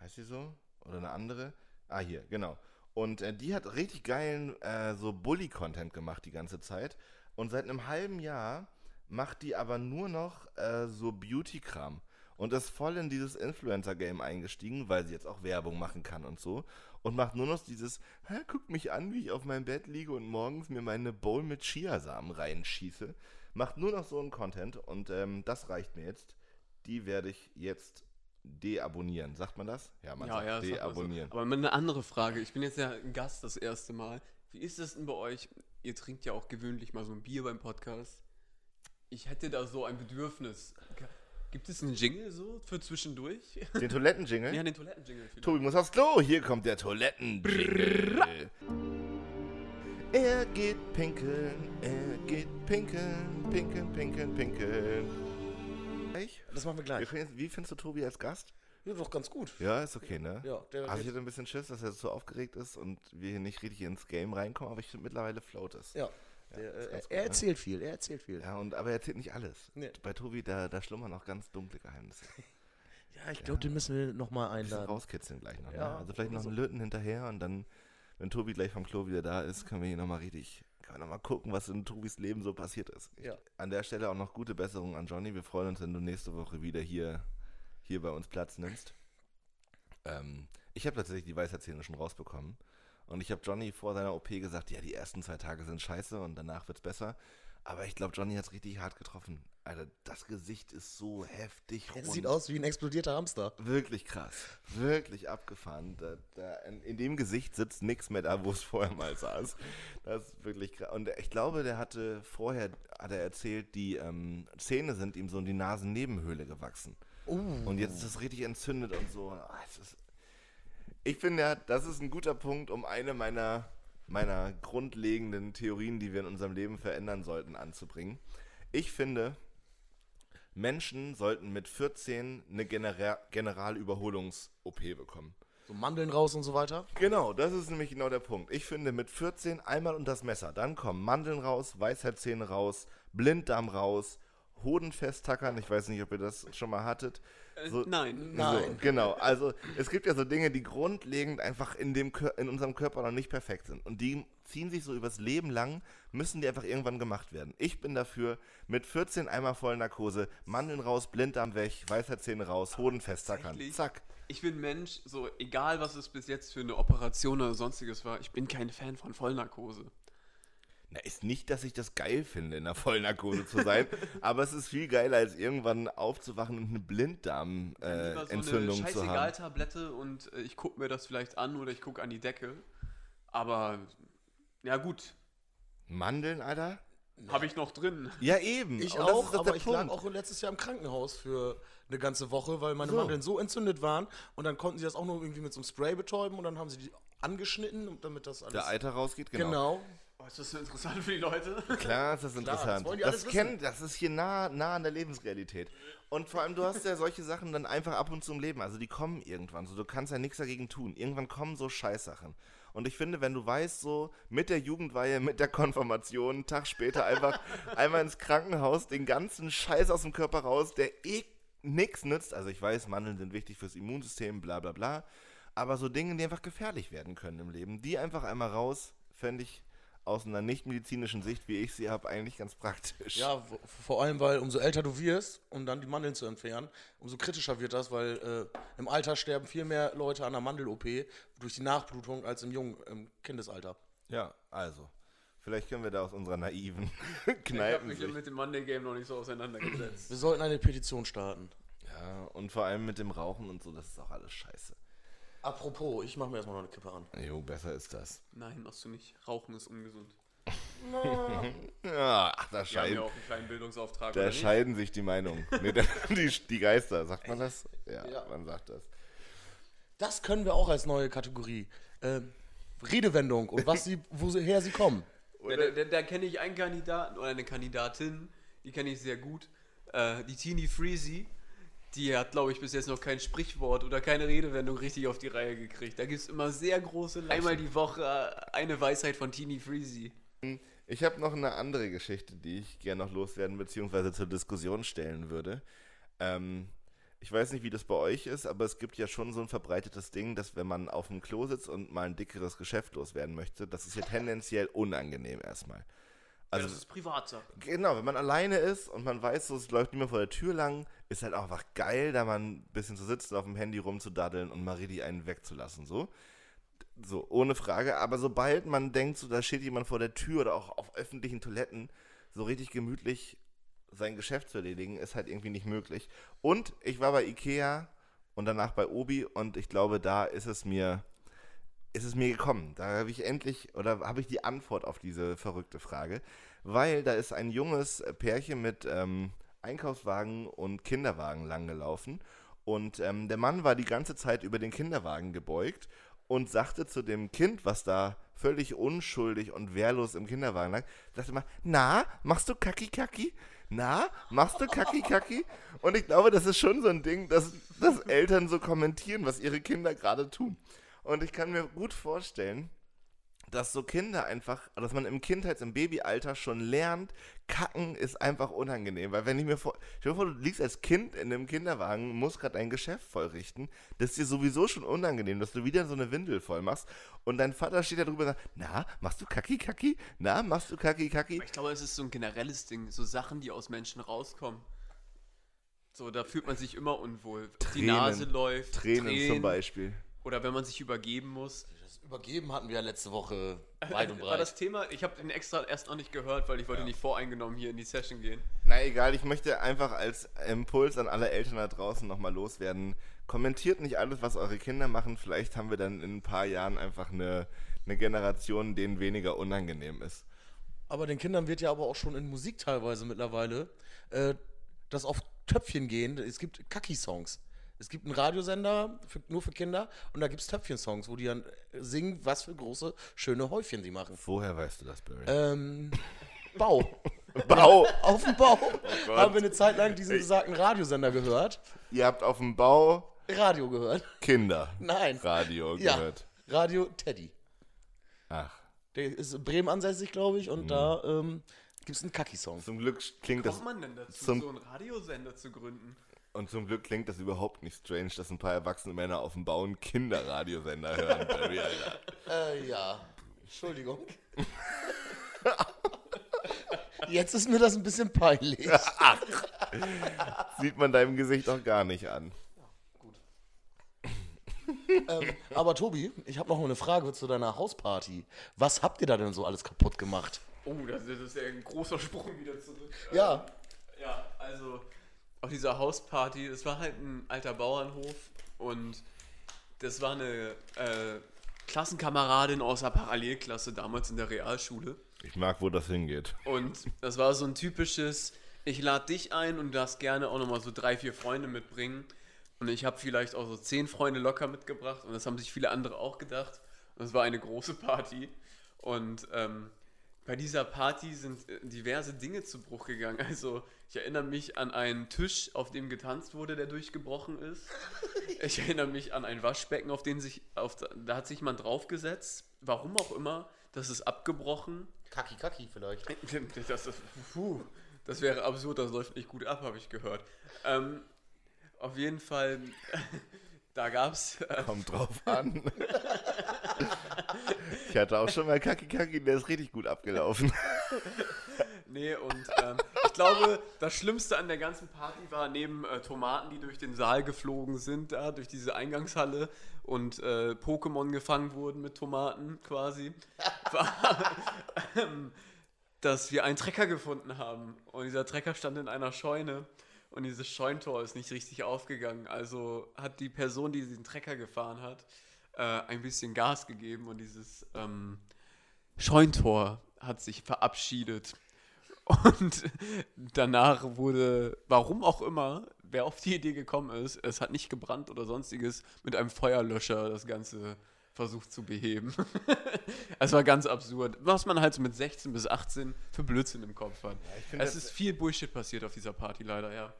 S2: Heißt sie so? Oder eine andere? Ah, hier, genau. Und äh, die hat richtig geilen äh, so Bully-Content gemacht die ganze Zeit. Und seit einem halben Jahr macht die aber nur noch äh, so Beauty-Kram. Und ist voll in dieses Influencer-Game eingestiegen, weil sie jetzt auch Werbung machen kann und so. Und macht nur noch dieses, guck mich an, wie ich auf meinem Bett liege und morgens mir meine Bowl mit Chiasamen reinschieße. Macht nur noch so einen Content und ähm, das reicht mir jetzt. Die werde ich jetzt deabonnieren. Sagt man das? Ja, man
S3: Ja,
S2: sagt
S3: ja, das sagt man so.
S2: deabonnieren.
S3: Aber eine andere Frage. Ich bin jetzt ja ein Gast das erste Mal. Wie ist es denn bei euch? Ihr trinkt ja auch gewöhnlich mal so ein Bier beim Podcast. Ich hätte da so ein Bedürfnis. Gibt es einen Jingle so für zwischendurch?
S2: Den Toilettenjingle?
S3: Ja, den Toilettenjingle.
S2: Tobi muss aufs Klo. Hier kommt der Toilettenjingle. Er geht pinkeln, er geht pinkeln, pinkeln, pinkeln, pinkeln.
S4: Das machen wir gleich.
S2: Wie findest du Tobi als Gast?
S4: Ja, doch ganz gut.
S2: Ja, ist okay, ne?
S4: Ja, der
S2: Also ich hatte ein bisschen Schiss, dass er so aufgeregt ist und wir hier nicht richtig ins Game reinkommen, aber ich finde mittlerweile float es.
S4: Ja. Der,
S2: ist
S4: äh,
S2: ganz gut,
S4: er
S2: ne?
S4: erzählt viel, er erzählt viel.
S2: Ja, und, aber er erzählt nicht alles.
S4: Nee.
S2: Bei Tobi, da, da schlummern auch ganz dunkle Geheimnisse.
S4: Ja, ich glaube, den müssen wir nochmal
S2: Ein
S4: einladen.
S2: rauskitzeln gleich noch.
S4: Ja,
S2: ne? Also vielleicht noch
S4: so.
S2: einen Löten hinterher und dann, wenn Tobi gleich vom Klo wieder da ist, können wir hier nochmal richtig können wir noch mal gucken, was in Tobis Leben so passiert ist.
S4: Ja.
S2: An der Stelle auch noch gute Besserung an Johnny. Wir freuen uns, wenn du nächste Woche wieder hier, hier bei uns Platz nimmst. Ähm, ich habe tatsächlich die Weisheitszähne schon rausbekommen. Und ich habe Johnny vor seiner OP gesagt, ja, die ersten zwei Tage sind scheiße und danach wird's besser. Aber ich glaube, Johnny hat es richtig hart getroffen. Alter, das Gesicht ist so heftig
S4: Es
S2: rund.
S4: sieht aus wie ein explodierter Hamster.
S2: Wirklich krass. Wirklich abgefahren. Da, da, in, in dem Gesicht sitzt nichts mehr da, wo es vorher mal saß. Das ist wirklich krass. Und ich glaube, der hatte vorher, hat er erzählt, die ähm, Zähne sind ihm so in die Nasennebenhöhle gewachsen. Und jetzt ist es richtig entzündet und so. Ah, ist, ich finde ja, das ist ein guter Punkt, um eine meiner, meiner grundlegenden Theorien, die wir in unserem Leben verändern sollten, anzubringen. Ich finde, Menschen sollten mit 14 eine Genera Generalüberholungs-OP bekommen.
S4: So Mandeln raus und so weiter.
S2: Genau, das ist nämlich genau der Punkt. Ich finde, mit 14 einmal unter das Messer. Dann kommen Mandeln raus, Weisheitszähne raus, Blinddarm raus, Hoden festtackern. Ich weiß nicht, ob ihr das schon mal hattet. So-
S3: Äh, nein.
S4: Nein.
S2: So, genau, also es gibt ja so Dinge, die grundlegend einfach in, dem, in unserem Körper noch nicht perfekt sind. Und die ziehen sich so übers Leben lang, müssen die einfach irgendwann gemacht werden. Ich bin dafür, mit 14 einmal Vollnarkose, Mandeln raus, Blinddarm weg, Weisheitszähne raus, Hoden.
S3: Tatsächlich?
S2: Zack.
S3: Ich bin Mensch, so egal was es bis jetzt für eine Operation oder sonstiges war, ich bin kein Fan von Vollnarkose.
S2: Na, ist nicht, dass ich das geil finde, in der Vollnarkose zu sein, aber es ist viel geiler, als irgendwann aufzuwachen und eine Blinddarmentzündung
S3: so
S2: äh,
S3: eine
S2: zu haben.
S3: Scheißegal-Tablette und äh, ich gucke mir das vielleicht an oder ich gucke an die Decke. Aber ja gut,
S2: Mandeln, Alter?
S3: habe ich noch drin.
S2: Ja, eben.
S4: Ich
S2: Und das
S4: auch,
S2: ist doch
S4: aber ich lag
S2: Punkt.
S4: auch letztes Jahr im Krankenhaus für eine ganze Woche, weil meine
S2: So.
S4: Mandeln so entzündet waren und dann konnten sie das auch nur irgendwie mit so einem Spray betäuben und dann haben sie die angeschnitten, und damit das alles...
S2: Der Eiter rausgeht, genau.
S4: genau.
S3: Oh, ist das so interessant für die Leute?
S2: Klar, ist das interessant.
S4: das wollen die
S2: das,
S4: wissen.
S2: kennt, das ist hier nah, nah an der Lebensrealität. Und vor allem, du hast ja solche Sachen dann einfach ab und zu im Leben. Also die kommen irgendwann. So, du kannst ja nichts dagegen tun. Irgendwann kommen so Scheißsachen. Und ich finde, wenn du weißt, so mit der Jugendweihe, mit der Konfirmation, einen Tag später einfach einmal ins Krankenhaus, den ganzen Scheiß aus dem Körper raus, der eh nix nützt. Also ich weiß, Mandeln sind wichtig fürs Immunsystem, bla bla bla. Aber so Dinge, die einfach gefährlich werden können im Leben, die einfach einmal raus, fände ich aus einer nicht-medizinischen Sicht, wie ich sie habe, eigentlich ganz praktisch.
S4: Ja, vor allem, weil umso älter du wirst, um dann die Mandeln zu entfernen, umso kritischer wird das, weil äh, im Alter sterben viel mehr Leute an der Mandel-OP durch die Nachblutung als im jungen im Kindesalter.
S2: Ja, also. Vielleicht können wir da aus unserer naiven
S3: Ich habe
S2: Kneipen.
S3: mich mit dem Monday Game noch nicht so auseinandergesetzt.
S4: Wir sollten eine Petition starten.
S2: Ja, und vor allem mit dem Rauchen und so, das ist auch alles scheiße.
S4: Apropos, ich mache mir erstmal noch eine Kippe an.
S2: Jo, besser ist das.
S3: Nein, machst du nicht. Rauchen ist ungesund.
S2: Ja, ach, da, scheiden,
S3: ja auch einen kleinen Bildungsauftrag.
S2: da scheiden sich die Meinungen. Nee, die, die Geister, sagt man das? Ja,
S4: Ja.
S2: man sagt das.
S4: Das können wir auch als neue Kategorie. Ähm, Redewendung und was sie, woher sie kommen.
S3: Da da, da kenne ich einen Kandidaten oder eine Kandidatin, die kenne ich sehr gut. Äh, die Teenie Freezy, die hat, glaube ich, bis jetzt noch kein Sprichwort oder keine Redewendung richtig auf die Reihe gekriegt. Da gibt es immer sehr große, einmal die Woche eine Weisheit von Teenie Freezy.
S2: Ich habe noch eine andere Geschichte, die ich gerne noch loswerden bzw. zur Diskussion stellen würde. Ähm, ich weiß nicht, wie das bei euch ist, aber es gibt ja schon so ein verbreitetes Ding, dass wenn man auf dem Klo sitzt und mal ein dickeres Geschäft loswerden möchte, das ist ja tendenziell unangenehm erstmal. Also
S3: das ist Privatsache.
S2: Genau, wenn man alleine ist und man weiß, so, es läuft niemand vor der Tür lang, ist halt auch einfach geil, da mal ein bisschen zu sitzen, auf dem Handy rumzudaddeln und mal richtig einen wegzulassen, so. So, ohne Frage. Aber sobald man denkt, so, da steht jemand vor der Tür oder auch auf öffentlichen Toiletten, so richtig gemütlich sein Geschäft zu erledigen, ist halt irgendwie nicht möglich. Und ich war bei Ikea und danach bei Obi und ich glaube, da ist es mir, ist es mir gekommen. Da habe ich endlich, oder habe ich die Antwort auf diese verrückte Frage. Weil da ist ein junges Pärchen mit ähm, Einkaufswagen und Kinderwagen langgelaufen. Und ähm, der Mann war die ganze Zeit über den Kinderwagen gebeugt und sagte zu dem Kind, was da völlig unschuldig und wehrlos im Kinderwagen lag, sagte mal, na, machst du Kaki Kaki? Na, machst du Kaki Kaki? Und ich glaube, das ist schon so ein Ding, dass, dass Eltern so kommentieren, was ihre Kinder gerade tun. Und ich kann mir gut vorstellen, dass so Kinder einfach, dass man im Kindheits-, im Babyalter schon lernt, kacken ist einfach unangenehm. Weil wenn ich mir vor, stell dir vor, du liegst als Kind in einem Kinderwagen, musst gerade dein Geschäft vollrichten, das ist dir sowieso schon unangenehm, dass du wieder so eine Windel voll machst und dein Vater steht da drüber und sagt, na, machst du Kacki, Kacki? Na, machst du Kacki, Kacki?
S3: Ich glaube, es ist so ein generelles Ding, so Sachen, die aus Menschen rauskommen. So, da fühlt man sich immer unwohl. Die
S2: Tränen.
S3: Nase läuft,
S2: Tränen, zum Beispiel.
S3: Oder wenn man sich übergeben muss.
S4: Das Übergeben hatten wir ja letzte Woche weit und
S3: War
S4: breit.
S3: das Thema? Ich habe den extra erst noch nicht gehört, weil ich wollte nicht voreingenommen hier in die Session gehen.
S2: Na egal, ich möchte einfach als Impuls an alle Eltern da draußen nochmal loswerden. Kommentiert nicht alles, was eure Kinder machen. Vielleicht haben wir dann in ein paar Jahren einfach eine, eine Generation, denen weniger unangenehm ist.
S4: Aber den Kindern wird ja aber auch schon in Musik teilweise mittlerweile äh, das auf Töpfchen gehen. Es gibt Kaki-Songs. Es gibt einen Radiosender für, nur für Kinder und da gibt es Töpfchen-Songs, wo die dann singen, was für große, schöne Häufchen sie machen.
S2: Woher weißt du das, Barry?
S4: Ähm, Bau.
S2: Bau!
S4: Auf dem Bau
S2: Gott.
S4: haben wir eine Zeit lang diesen besagten Radiosender gehört.
S2: Ihr habt auf dem Bau
S4: Radio gehört.
S2: Kinder.
S4: Nein.
S2: Radio
S4: Ja.
S2: gehört.
S4: Radio Teddy.
S2: Ach.
S4: Der ist in Bremen ansässig, glaube ich, und
S2: Mhm.
S4: da ähm, gibt es einen Kaki-Song.
S2: Zum Glück klingt
S3: Wie
S2: das
S3: kommt man denn dazu,
S2: zum-
S3: so einen Radiosender zu gründen?
S2: Und zum Glück klingt das überhaupt nicht strange, dass ein paar erwachsene Männer auf dem Bau einen Kinderradiosender hören. Barry, Alter.
S4: Äh, ja. Entschuldigung. Jetzt ist mir das ein bisschen peinlich.
S2: Sieht man deinem Gesicht auch gar nicht an.
S4: ähm, aber Tobi, ich habe noch mal eine Frage zu deiner Hausparty. Was habt ihr da denn so alles kaputt gemacht?
S3: Oh, das, das ist ja ein großer Sprung wieder zurück.
S4: Ja.
S3: Ja, also auf dieser Hausparty, das war halt ein alter Bauernhof und das war eine äh, Klassenkameradin aus der Parallelklasse damals in der Realschule.
S2: Ich mag, wo das hingeht.
S3: Und das war so ein typisches, ich lade dich ein und du darfst gerne auch nochmal so drei, vier Freunde mitbringen. Und ich habe vielleicht auch so zehn Freunde locker mitgebracht und das haben sich viele andere auch gedacht. Und es war eine große Party. Und ähm, bei dieser Party sind äh, diverse Dinge zu Bruch gegangen. Also ich erinnere mich an einen Tisch, auf dem getanzt wurde, der durchgebrochen ist. Ich erinnere mich an ein Waschbecken, auf den sich, auf, da hat sich jemand draufgesetzt. Warum auch immer, das ist abgebrochen.
S4: Kaki Kaki vielleicht.
S3: Das, ist, puh, das wäre absurd, das läuft nicht gut ab, habe ich gehört. Ähm, auf jeden Fall, da gab es. Äh,
S2: Kommt drauf an. ich hatte auch schon mal Kaki Kaki, der ist richtig gut abgelaufen.
S3: Nee, und ähm, ich glaube, das Schlimmste an der ganzen Party war, neben äh, Tomaten, die durch den Saal geflogen sind, da durch diese Eingangshalle und äh, Pokémon gefangen wurden mit Tomaten quasi, war, ähm, dass wir einen Trecker gefunden haben. Und dieser Trecker stand in einer Scheune. Und dieses Scheuntor ist nicht richtig aufgegangen. Also hat die Person, die diesen Trecker gefahren hat, äh, ein bisschen Gas gegeben und dieses ähm, Scheuntor hat sich verabschiedet. Und danach wurde, warum auch immer, wer auf die Idee gekommen ist, es hat nicht gebrannt oder sonstiges, mit einem Feuerlöscher das Ganze versucht zu beheben. Es war ganz absurd, was man halt so mit 16 bis 18 für Blödsinn im Kopf hat.
S2: find,
S3: es ist viel Bullshit passiert auf dieser Party leider, ja.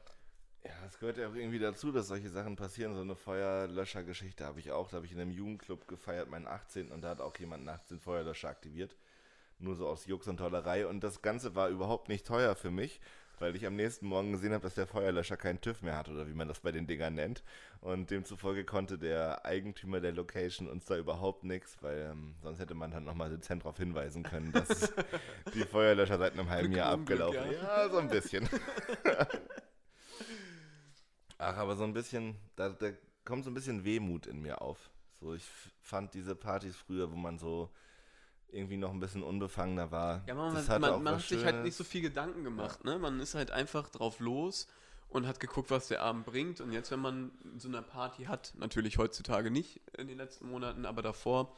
S2: Ja, es gehört ja auch irgendwie dazu, dass solche Sachen passieren. So eine Feuerlöschergeschichte habe ich auch. Da habe ich in einem Jugendclub gefeiert, meinen 18. Und da hat auch jemand nachts den Feuerlöscher aktiviert. Nur so aus Jux und Tollerei. Und das Ganze war überhaupt nicht teuer für mich, weil ich am nächsten Morgen gesehen habe, dass der Feuerlöscher keinen TÜV mehr hat oder wie man das bei den Dingern nennt. Und demzufolge konnte der Eigentümer der Location uns da überhaupt nichts, weil ähm, sonst hätte man dann nochmal dezent darauf hinweisen können, dass die Feuerlöscher seit einem halben
S3: Glück
S2: Jahr abgelaufen
S3: ja.
S2: Ja, so ein bisschen. Ach, aber so ein bisschen, da, da kommt so ein bisschen Wehmut in mir auf. So, ich fand diese Partys früher, wo man so irgendwie noch ein bisschen unbefangener war.
S3: Ja, man,
S2: das
S3: man, man,
S2: auch
S3: man hat sich halt nicht so viel Gedanken gemacht, ne? Man ist halt einfach drauf los und hat geguckt, was der Abend bringt. Und jetzt, wenn man so eine Party hat, natürlich heutzutage nicht in den letzten Monaten, aber davor,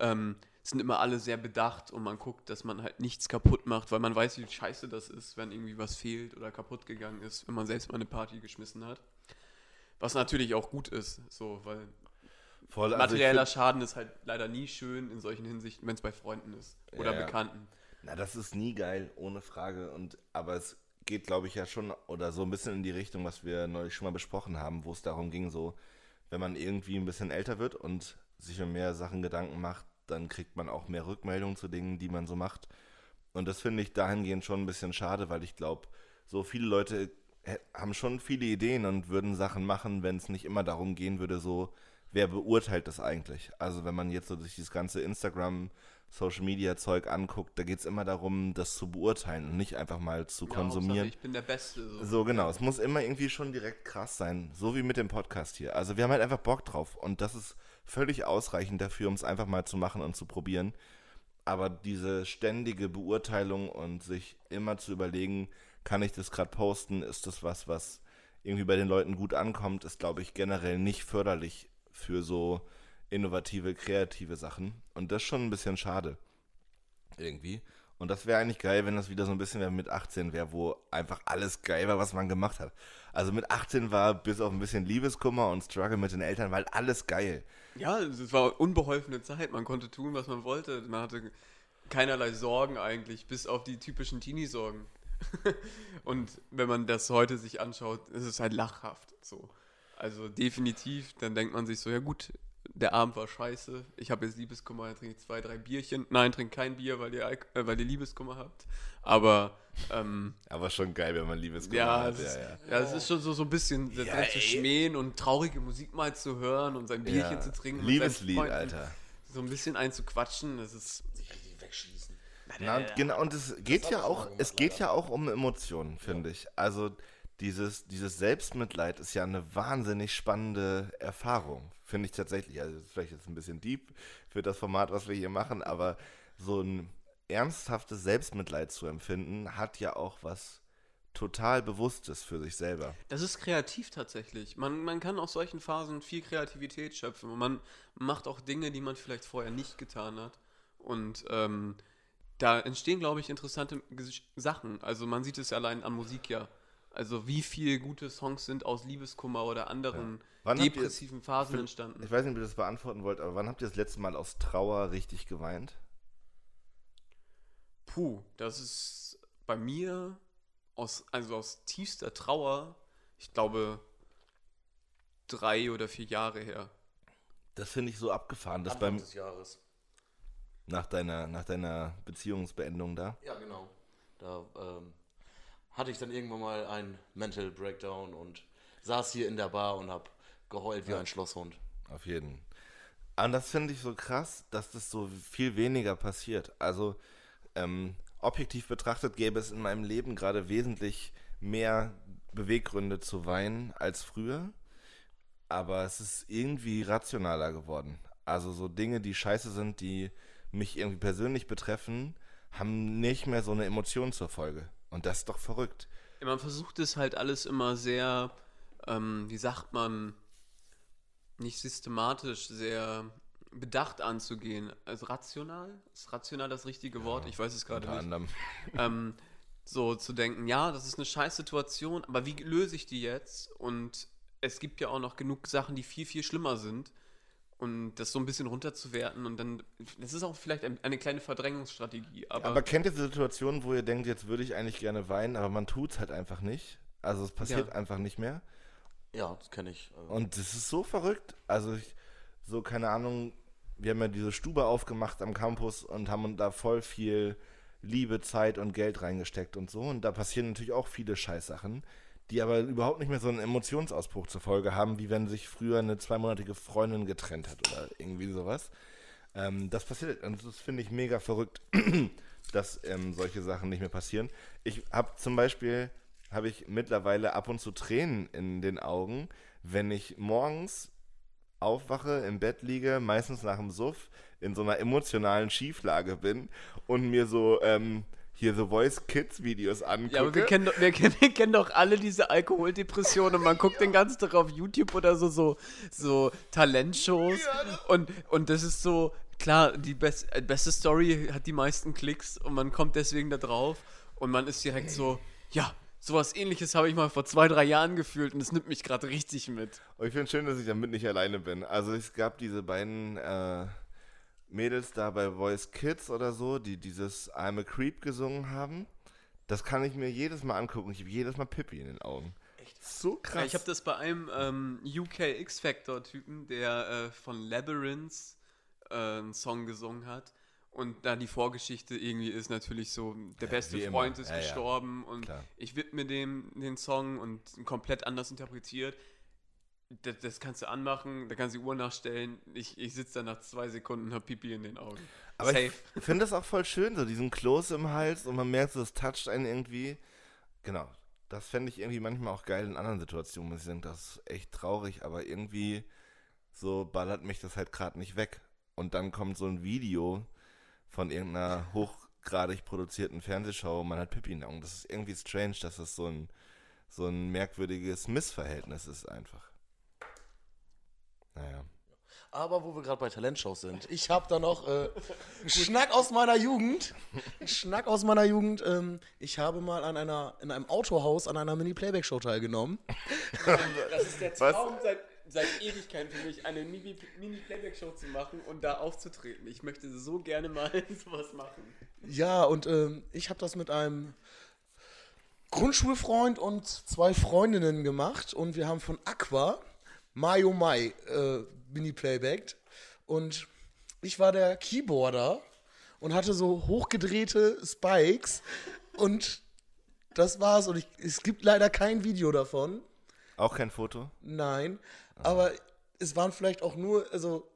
S3: ähm, sind immer alle sehr bedacht und man guckt, dass man halt nichts kaputt macht, weil man weiß, wie scheiße das ist, wenn irgendwie was fehlt oder kaputt gegangen ist, wenn man selbst mal eine Party geschmissen hat. Was natürlich auch gut ist, so, weil
S2: Voll, also
S3: materieller Schaden ist halt leider nie schön in solchen Hinsichten, wenn es bei Freunden ist oder
S2: Ja.
S3: Bekannten.
S2: Na, das ist nie geil, ohne Frage. Und, aber es geht, glaube ich, ja schon oder so ein bisschen in die Richtung, was wir neulich schon mal besprochen haben, wo es darum ging, so, wenn man irgendwie ein bisschen älter wird und sich um mehr Sachen Gedanken macht, dann kriegt man auch mehr Rückmeldungen zu Dingen, die man so macht. Und das finde ich dahingehend schon ein bisschen schade, weil ich glaube, so viele Leute hä- haben schon viele Ideen und würden Sachen machen, wenn es nicht immer darum gehen würde, so, wer beurteilt das eigentlich? Also wenn man jetzt so sich dieses ganze Instagram, Social Media Zeug anguckt, da geht es immer darum, das zu beurteilen und nicht einfach mal zu
S3: Ja,
S2: konsumieren.
S3: Ich bin der Beste. So.
S2: So, genau. Es muss immer irgendwie schon direkt krass sein. So wie mit dem Podcast hier. Also wir haben halt einfach Bock drauf. Und das ist völlig ausreichend dafür, um es einfach mal zu machen und zu probieren. Aber diese ständige Beurteilung und sich immer zu überlegen, kann ich das gerade posten? Ist das was, was irgendwie bei den Leuten gut ankommt, ist, glaube ich, generell nicht förderlich für so innovative, kreative Sachen. Und das ist schon ein bisschen schade. Irgendwie. Und das wäre eigentlich geil, wenn das wieder so ein bisschen mit 18 wäre, wo einfach alles geil war, was man gemacht hat. Also mit 18 war bis auf ein bisschen Liebeskummer und Struggle mit den Eltern, weil alles geil.
S3: Ja, es war unbeholfene Zeit. Man konnte tun, was man wollte. Man hatte keinerlei Sorgen eigentlich, bis auf die typischen Teenie-Sorgen. Und wenn man das heute sich anschaut, ist es halt lachhaft. So. Also definitiv, dann denkt man sich so, ja gut, der Abend war scheiße, ich habe jetzt Liebeskummer, dann trinke ich zwei, drei Bierchen. Nein, trinkt kein Bier, weil ihr, Alk- äh, weil ihr Liebeskummer habt. Aber ähm,
S2: Aber schon geil, wenn man Liebeskummer
S3: ja,
S2: hat.
S3: es ist,
S2: Ja, ja.
S3: ja, es ist schon so, so ein bisschen
S2: Ja,
S3: zu schmähen und traurige Musik mal zu hören und sein Bierchen
S2: Ja.
S3: zu trinken.
S2: Liebeslied,
S3: Freunden.
S2: Alter.
S3: So ein bisschen einzuquatschen, das ist.
S4: Sich richtig wegschießen.
S2: Na, genau, und es geht ja auch, es geht ja auch um Emotionen, finde ich. Also dieses, dieses Selbstmitleid ist ja eine wahnsinnig spannende Erfahrung, finde ich tatsächlich. Also vielleicht jetzt ein bisschen deep für das Format, was wir hier machen, aber so ein ernsthaftes Selbstmitleid zu empfinden, hat ja auch was total Bewusstes für sich selber.
S3: Das ist kreativ tatsächlich. Man, man kann aus solchen Phasen viel Kreativität schöpfen und man macht auch Dinge, die man vielleicht vorher nicht getan hat. Und ähm, da entstehen, glaube ich, interessante Sachen. Also man sieht es allein an Musik ja. Also wie viele gute Songs sind aus Liebeskummer oder anderen
S2: ihr-
S3: depressiven Phasen entstanden.
S2: Ich weiß nicht, ob ihr das beantworten wollt, aber wann habt ihr das letzte Mal aus Trauer richtig geweint?
S3: Puh, das ist bei mir aus, also aus tiefster Trauer, ich glaube, drei oder vier Jahre her.
S2: Das finde ich so abgefahren, dass
S4: Anfang
S2: beim,
S4: des Jahres.
S2: nach, deiner, nach deiner Beziehungsbeendung da.
S4: Ja, genau. Da ähm, hatte ich dann irgendwann mal einen Mental Breakdown und saß hier in der Bar und habe geheult wie ein Schlosshund.
S2: Auf jeden. Und das finde ich so krass, dass das so viel weniger passiert. Also ähm, objektiv betrachtet gäbe es in meinem Leben gerade wesentlich mehr Beweggründe zu weinen als früher. Aber es ist irgendwie rationaler geworden. Also so Dinge, die scheiße sind, die mich irgendwie persönlich betreffen, haben nicht mehr so eine Emotion zur Folge. Und das ist doch verrückt.
S3: Ja, man versucht es halt alles immer sehr, ähm, wie sagt man, nicht systematisch, sehr bedacht anzugehen. Also rational? Ist rational das richtige Wort? Ich weiß es gerade
S2: Unter
S3: nicht.
S2: anderem.
S3: ähm, so zu denken, ja, das ist eine scheiß Situation, aber wie löse ich die jetzt? Und es gibt ja auch noch genug Sachen, die viel, viel schlimmer sind. Und das so ein bisschen runterzuwerten und dann, das ist auch vielleicht ein, eine kleine Verdrängungsstrategie. Aber,
S2: Aber kennt ihr Situationen, wo ihr denkt, jetzt würde ich eigentlich gerne weinen, aber man tut es halt einfach nicht? Also es passiert
S3: Ja.
S2: einfach nicht mehr.
S4: Ja, das kenne ich. äh,
S2: Und das ist so verrückt. Also ich, so, keine Ahnung, wir haben ja diese Stube aufgemacht am Campus und haben da voll viel Liebe, Zeit und Geld reingesteckt und so. Und da passieren natürlich auch viele Scheißsachen, die aber überhaupt nicht mehr so einen Emotionsausbruch zur Folge haben, wie wenn sich früher eine zweimonatige Freundin getrennt hat oder irgendwie sowas. Ähm, das passiert, und das finde ich mega verrückt, dass ähm, solche Sachen nicht mehr passieren. Ich habe zum Beispiel, habe ich mittlerweile ab und zu Tränen in den Augen, wenn ich morgens aufwache, im Bett liege, meistens nach dem Suff, in so einer emotionalen Schieflage bin und mir so ähm, hier The Voice Kids Videos angucke.
S3: Ja, aber wir kennen, doch, wir, kennen, wir kennen doch alle diese Alkoholdepressionen. Man guckt den ganzen Tag auf YouTube oder so, so, so Talentshows. Und, und das ist so, klar, die best, äh, beste Story hat die meisten Klicks und man kommt deswegen da drauf und man ist direkt so, ja, sowas ähnliches habe ich mal vor zwei, drei Jahren gefühlt und es nimmt mich gerade richtig mit.
S2: Und ich finde schön, dass ich damit nicht alleine bin. Also es gab diese beiden äh, Mädels da bei Voice Kids oder so, die dieses I'm a Creep gesungen haben. Das kann ich mir jedes Mal angucken. Ich habe jedes Mal Pippi in den Augen. Echt? So krass.
S3: Ja, ich habe das bei einem ähm, UK X-Factor-Typen, der äh, von Labyrinth äh, einen Song gesungen hat. Und da die Vorgeschichte irgendwie ist natürlich so, der beste
S2: immer.
S3: Freund ist
S2: Ja, ja.
S3: gestorben und
S2: Klar.
S3: ich widme dem den Song und komplett anders interpretiert. Das, das kannst du anmachen, da kannst du die Uhr nachstellen. Ich, ich sitze da nach zwei Sekunden und hab Pipi in den Augen.
S2: Aber
S3: Safe.
S2: ich finde das auch voll schön, so diesen Kloß im Hals und man merkt, so, das toucht einen irgendwie. Genau. Das fände ich irgendwie manchmal auch geil in anderen Situationen. muss Ich denke, das ist echt traurig, aber irgendwie so ballert mich das halt gerade nicht weg. Und dann kommt so ein Video von irgendeiner hochgradig produzierten Fernsehshow und man hat Pippi in den Augen. Das ist irgendwie strange, dass das so ein, so ein merkwürdiges Missverhältnis ist einfach. Naja.
S4: Aber wo wir gerade bei Talentshows sind, ich habe da noch äh, einen Schnack aus meiner Jugend. Einen Schnack aus meiner Jugend. Ähm, ich habe mal an einer, in einem Autohaus an einer Mini-Playback-Show teilgenommen.
S3: Das ist der
S2: Was?
S3: Traum seit, seit Ewigkeiten für mich, eine Mini- Mini-Playback-Show zu machen und da aufzutreten. Ich möchte so gerne mal sowas machen.
S4: Ja, und ähm, ich habe das mit einem Grundschulfreund und zwei Freundinnen gemacht und wir haben von Aqua Mayo Mai äh, mini playbackt und ich war der Keyboarder und hatte so hochgedrehte Spikes und das war's und ich, es gibt leider kein Video davon.
S2: Auch kein Foto?
S4: Nein, aber es waren vielleicht auch nur, also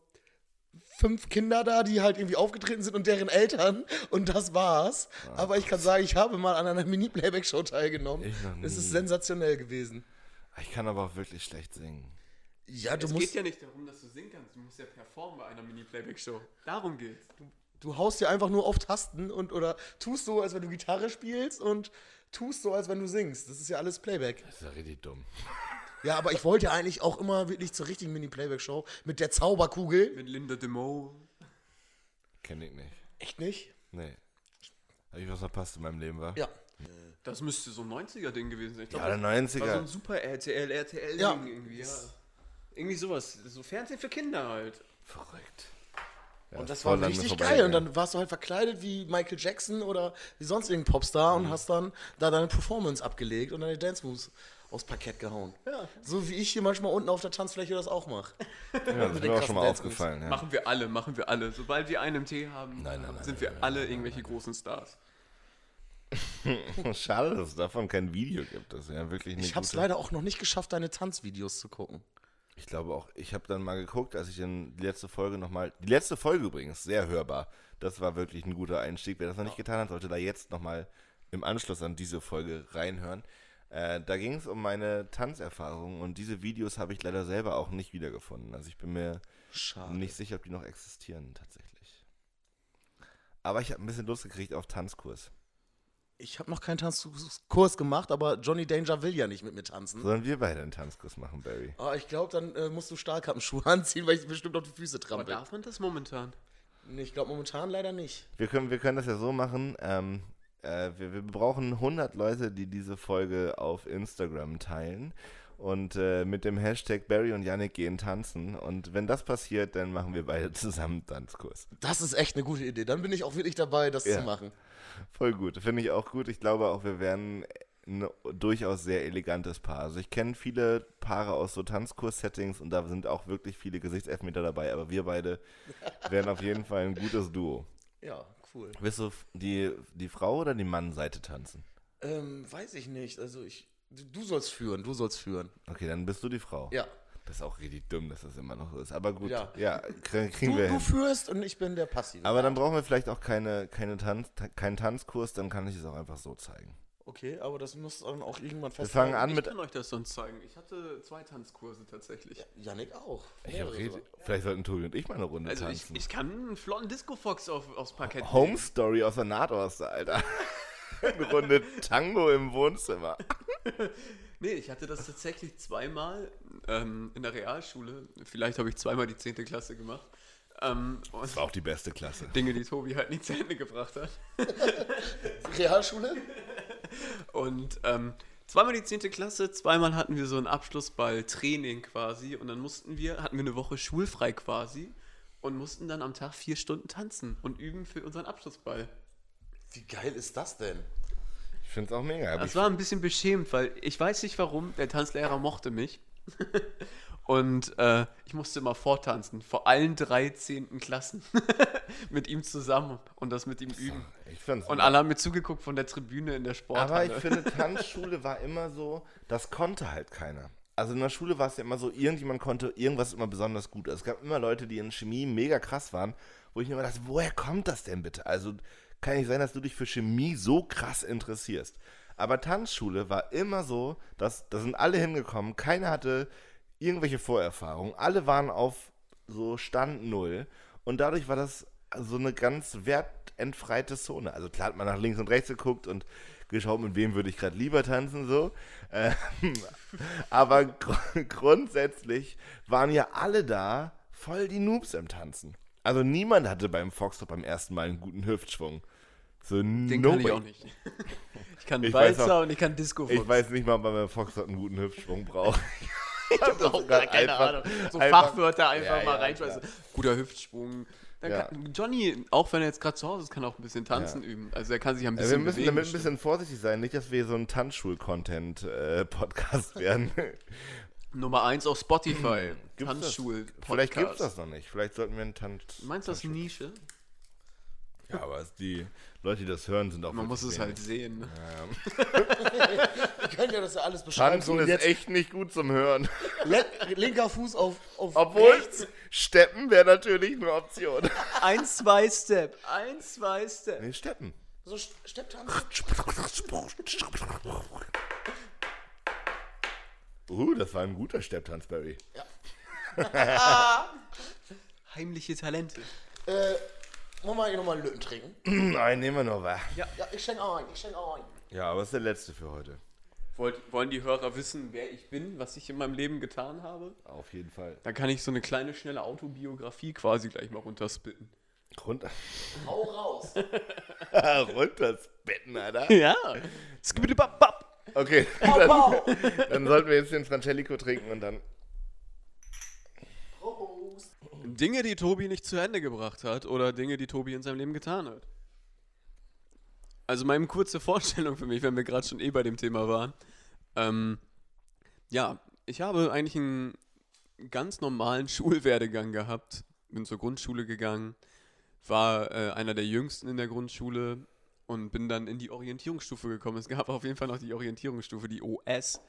S4: fünf Kinder da, die halt irgendwie aufgetreten sind und deren Eltern und das war's. Aber ich kann sagen, ich habe mal an einer Mini-Playback-Show teilgenommen.
S2: Ich noch
S4: Es ist sensationell gewesen.
S2: Ich kann aber auch wirklich schlecht singen.
S4: Ja, du
S3: Es
S4: musst,
S3: geht ja nicht darum, dass du singen kannst. Du musst ja performen bei einer Mini-Playback-Show. Darum geht's.
S4: du haust dir einfach nur auf Tasten und oder tust so, als wenn du Gitarre spielst und tust so, als wenn du singst. Das ist ja alles Playback.
S2: Das ist ja richtig dumm.
S4: Ja, aber ich wollte ja eigentlich auch immer wirklich zur richtigen Mini-Playback-Show mit der Zauberkugel.
S3: Mit Linda DeMo.
S2: Kenn ich nicht.
S4: Echt nicht?
S2: Nee. Habe ich was verpasst in meinem Leben, war?
S4: Ja.
S3: Das müsste so ein 90er-Ding gewesen sein. Ich
S2: Ja,
S3: glaub,
S2: der
S3: das war so
S2: 90er.
S3: ein super RTL, RTL-Ding
S4: Ja.
S3: irgendwie. Ja. Irgendwie sowas. So Fernsehen für Kinder halt.
S2: Verrückt. Ja,
S4: Und das war richtig geil. Und dann warst du halt verkleidet wie Michael Jackson oder wie sonst irgendein Popstar und hast dann da deine Performance abgelegt und deine Dance Moves aufs Parkett gehauen. So wie ich hier manchmal unten auf der Tanzfläche das auch mache.
S2: Ja, das ist mir auch schon mal
S4: krassen
S2: aufgefallen. Ja.
S3: Machen wir alle, machen wir alle. Sobald wir einen im Tee haben,
S2: Nein, nein, nein,
S3: sind
S2: nein,
S3: wir
S2: nein,
S3: alle irgendwelche großen Stars.
S2: Schade, dass es davon kein Video gibt. Das ist ja wirklich nicht
S4: Ich habe es leider auch noch nicht geschafft, deine Tanzvideos zu gucken.
S2: Ich glaube auch, ich habe dann mal geguckt, als ich dann die letzte Folge nochmal. Die letzte Folge übrigens, sehr hörbar. Das war wirklich ein guter Einstieg. Wer das noch nicht getan hat, sollte da jetzt nochmal im Anschluss an diese Folge reinhören. Äh, da ging es um meine Tanzerfahrung und diese Videos habe ich leider selber auch nicht wiedergefunden. Also ich bin mir
S4: Schade.
S2: nicht sicher, ob die noch existieren tatsächlich. Aber ich habe ein bisschen Lust gekriegt auf Tanzkurs.
S4: Ich habe noch keinen Tanzkurs gemacht, aber Johnny Danger will ja nicht mit mir tanzen.
S2: Sollen wir beide einen Tanzkurs machen, Barry?
S4: Ah, ich glaube, dann äh, musst du Stahlkappenschuhe anziehen, weil ich bestimmt auf die Füße
S3: Aber
S4: trampel.
S3: darf man das momentan?
S4: Nee, ich glaube momentan leider nicht.
S2: Wir können, wir können das ja so machen. Ähm, äh, wir, wir brauchen 100 Leute, die diese Folge auf Instagram teilen und äh, mit dem Hashtag Barry und Yannick gehen tanzen. Und wenn das passiert, dann machen wir beide zusammen Tanzkurs.
S4: Das ist echt eine gute Idee. Dann bin ich auch wirklich dabei, das
S2: Ja.
S4: zu machen.
S2: Voll gut. Finde ich auch gut. Ich glaube auch, wir werden ein durchaus sehr elegantes Paar. Also ich kenne viele Paare aus so Tanzkurs-Settings und da sind auch wirklich viele Gesichtselfmeter dabei, aber wir beide werden auf jeden Fall ein gutes Duo.
S4: Ja, cool.
S2: Willst du die, die Frau oder die Mannseite tanzen?
S4: Ähm, weiß ich nicht. Also ich. Du du sollst führen, du sollst führen.
S2: Okay, dann bist du die Frau.
S4: Ja.
S2: Das ist auch richtig dumm, dass das immer noch so ist. Aber gut, ja,
S4: Ja.
S2: krie- kriegen
S4: Du,
S2: wir
S4: du
S2: hin.
S4: führst und ich bin der Passive.
S2: Aber dann brauchen wir vielleicht auch keine, keine Tanz, ta- keinen Tanzkurs, dann kann ich es auch einfach so zeigen.
S4: Okay, aber das muss dann auch irgendwann
S2: Wir
S4: festhalten.
S2: fangen an
S3: Ich
S2: mit.
S3: kann euch das sonst zeigen. Ich hatte zwei Tanzkurse tatsächlich.
S4: Yannick auch.
S2: Ich hab
S4: sogar.
S2: vielleicht sollten Tobi und ich mal eine Runde
S3: Also ich,
S2: tanzen.
S3: ich kann einen flotten Disco-Fox auf, aufs Parkett.
S2: Home Story aus der Nordost, Alter. eine Runde Tango im Wohnzimmer.
S3: Nee, ich hatte das tatsächlich zweimal ähm, in der Realschule. Vielleicht habe ich zweimal die 10. Klasse gemacht. Ähm,
S2: Das war auch die beste Klasse.
S3: Dinge, die Tobi halt nie zu Ende gebracht hat.
S4: Realschule?
S3: Und ähm, zweimal die 10. Klasse, zweimal hatten wir so ein Abschlussball-Training quasi. Und dann mussten wir, hatten wir eine Woche schulfrei quasi und mussten dann am Tag vier Stunden tanzen und üben für unseren Abschlussball.
S4: Wie geil ist das denn?
S2: Ich finde es auch mega. Aber
S3: Das war ein bisschen beschämt, weil ich weiß nicht warum, der Tanzlehrer mochte mich. Und äh, ich musste immer vortanzen, vor allen drei zehnten Klassen mit ihm zusammen und das mit ihm üben.
S2: Ich find's
S3: Und alle haben mir zugeguckt von der Tribüne in der Sporthalle.
S2: Aber ich finde, Tanzschule war immer so, das konnte halt keiner. Also in der Schule war es ja immer so, irgendjemand konnte irgendwas immer besonders gut. Es gab immer Leute, die in Chemie mega krass waren, wo ich mir immer dachte, woher kommt das denn bitte? Also kann nicht sein, dass du dich für Chemie so krass interessierst. Aber Tanzschule war immer so, dass da sind alle hingekommen, keiner hatte irgendwelche Vorerfahrungen, alle waren auf so Stand Null und dadurch war das so eine ganz wertentfreite Zone. Also klar hat man nach links und rechts geguckt und geschaut, mit wem würde ich gerade lieber tanzen, so. Ähm, aber gr grundsätzlich waren ja alle da voll die Noobs im Tanzen. Also niemand hatte beim Foxtrot beim ersten Mal einen guten Hüftschwung. So
S3: Den
S2: no
S3: kann ich auch nicht. Ich kann
S2: Ich
S3: Walzer
S2: auch-
S3: und ich kann Disco
S2: Ich weiß nicht mal, ob man beim Foxtrot einen guten Hüftschwung braucht. ich
S3: auch gar keine Ahnung. So Fachwörter einfach
S2: Ja,
S3: mal
S2: ja,
S3: reinschmeißen. Guter Hüftschwung. Dann
S2: Ja.
S3: kann, Johnny, auch wenn er jetzt gerade zu Hause ist, kann auch ein bisschen tanzen üben. Also er kann sich ein
S2: Ja,
S3: bisschen
S2: wir müssen
S3: bewegen.
S2: damit ein bisschen vorsichtig sein, nicht, dass wir so ein Tanzschul-Content-Podcast werden.
S3: Nummer 1 auf Spotify.
S2: Gibt's das?
S3: Tanzschul.
S2: Vielleicht gibt es das noch nicht. Vielleicht sollten wir einen Tanz.
S3: Meinst du das Nische?
S2: Ja, aber die Leute, die das hören, sind auch
S3: Man muss es halt
S2: wenig.
S3: sehen. Ne?
S4: Wir können ja das ja alles beschreiben.
S2: Tanzen
S4: So,
S2: ist
S4: jetzt
S2: echt nicht gut zum Hören.
S4: le- linker Fuß auf, auf
S2: Obwohl,
S4: rechts.
S2: Steppen wäre natürlich eine Option.
S3: Ein, zwei Step. Ein, zwei Step.
S2: Nee, Steppen.
S4: So St- Stepptanz.
S2: Uh, das war ein guter Stepptanz, Barry.
S3: Heimliche Talente.
S4: Äh, wollen wir hier nochmal einen Lütten trinken?
S2: Nein, nehmen wir noch was.
S4: Ja, ich schenke ein, ich schenke ein.
S2: Ja, aber es ist der letzte für heute.
S3: Wollt, wollen die Hörer wissen, wer ich bin, was ich in meinem Leben getan habe?
S2: Auf jeden Fall.
S3: Dann kann ich so eine kleine, schnelle Autobiografie quasi gleich mal runterspitten.
S2: Runter.
S4: Hau raus.
S2: Runtersbetten, Alter.
S3: Ja. Skibidi-bap-bap.
S2: Okay,
S4: Pau,
S2: dann, dann sollten wir jetzt den Francelico trinken und dann.
S3: Dinge, die Tobi nicht zu Ende gebracht hat oder Dinge, die Tobi in seinem Leben getan hat. Also meine kurze Vorstellung für mich, wenn wir gerade schon eh bei dem Thema waren. Ähm, ja, ich habe eigentlich einen ganz normalen Schulwerdegang gehabt. Bin zur Grundschule gegangen, war äh, einer der jüngsten in der Grundschule und bin dann in die Orientierungsstufe gekommen. Es gab auf jeden Fall noch die Orientierungsstufe, die OS.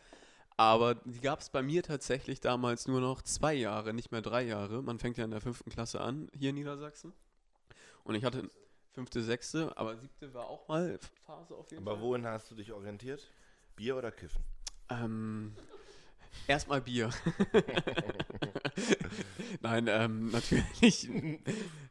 S3: Aber die gab es bei mir tatsächlich damals nur noch zwei Jahre, nicht mehr drei Jahre. Man fängt ja in der fünften Klasse an, hier in Niedersachsen. Und ich hatte fünfte, sechste, aber siebte war auch mal Phase auf jeden
S2: Aber
S3: Fall.
S2: wohin hast du dich orientiert? Bier oder Kiffen?
S3: Ähm, erstmal Bier. Nein, ähm, natürlich.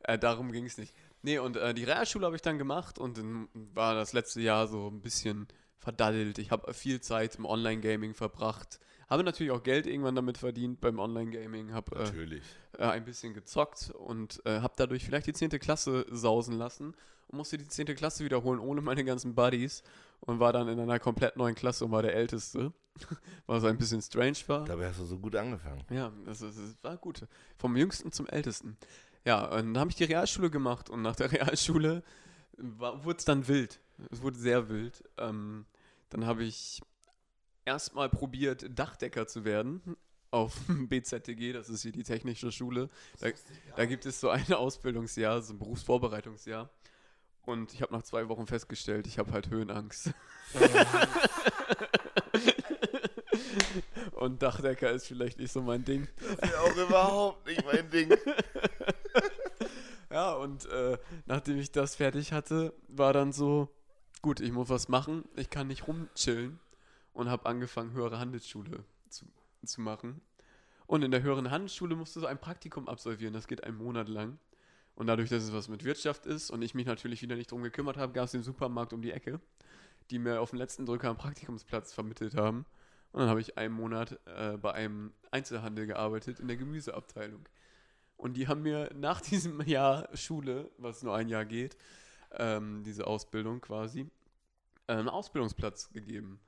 S3: äh, darum ging es nicht. Nee, und äh, die Realschule habe ich dann gemacht und dann war das letzte Jahr so ein bisschen verdaddelt. Ich habe viel Zeit im Online-Gaming verbracht. Habe natürlich auch Geld irgendwann damit verdient beim Online-Gaming. Habe äh,
S2: Natürlich.
S3: äh, ein bisschen gezockt und äh, habe dadurch vielleicht die 10. Klasse sausen lassen und musste die 10. Klasse wiederholen ohne meine ganzen Buddies und war dann in einer komplett neuen Klasse und war der Älteste, was ein bisschen strange war.
S2: Dabei hast du so gut angefangen.
S3: Ja, das, das war gut. Vom Jüngsten zum Ältesten. Ja, und dann habe ich die Realschule gemacht und nach der Realschule wurde es dann wild. Es wurde sehr wild. Ähm, dann habe ich erstmal probiert, Dachdecker zu werden auf BZTG, das ist hier die technische Schule. Da, da gibt es so ein Ausbildungsjahr, so ein Berufsvorbereitungsjahr. Und ich habe nach zwei Wochen festgestellt, ich habe halt Höhenangst. Und Dachdecker ist vielleicht nicht so mein Ding.
S2: Das ist auch überhaupt nicht mein Ding.
S3: Ja, und äh, nachdem ich das fertig hatte, war dann so, gut, ich muss was machen, ich kann nicht rumchillen und habe angefangen, höhere Handelsschule zu, zu machen. Und in der höheren Handelsschule musst du so ein Praktikum absolvieren, das geht einen Monat lang. Und dadurch, dass es was mit Wirtschaft ist und ich mich natürlich wieder nicht drum gekümmert habe, gab es den Supermarkt um die Ecke, die mir auf den letzten Drücker einen Praktikumsplatz vermittelt haben. Und dann habe ich einen Monat äh, bei einem Einzelhandel gearbeitet in der Gemüseabteilung. Und die haben mir nach diesem Jahr Schule, was nur ein Jahr geht, ähm, diese Ausbildung quasi, äh, einen Ausbildungsplatz gegeben.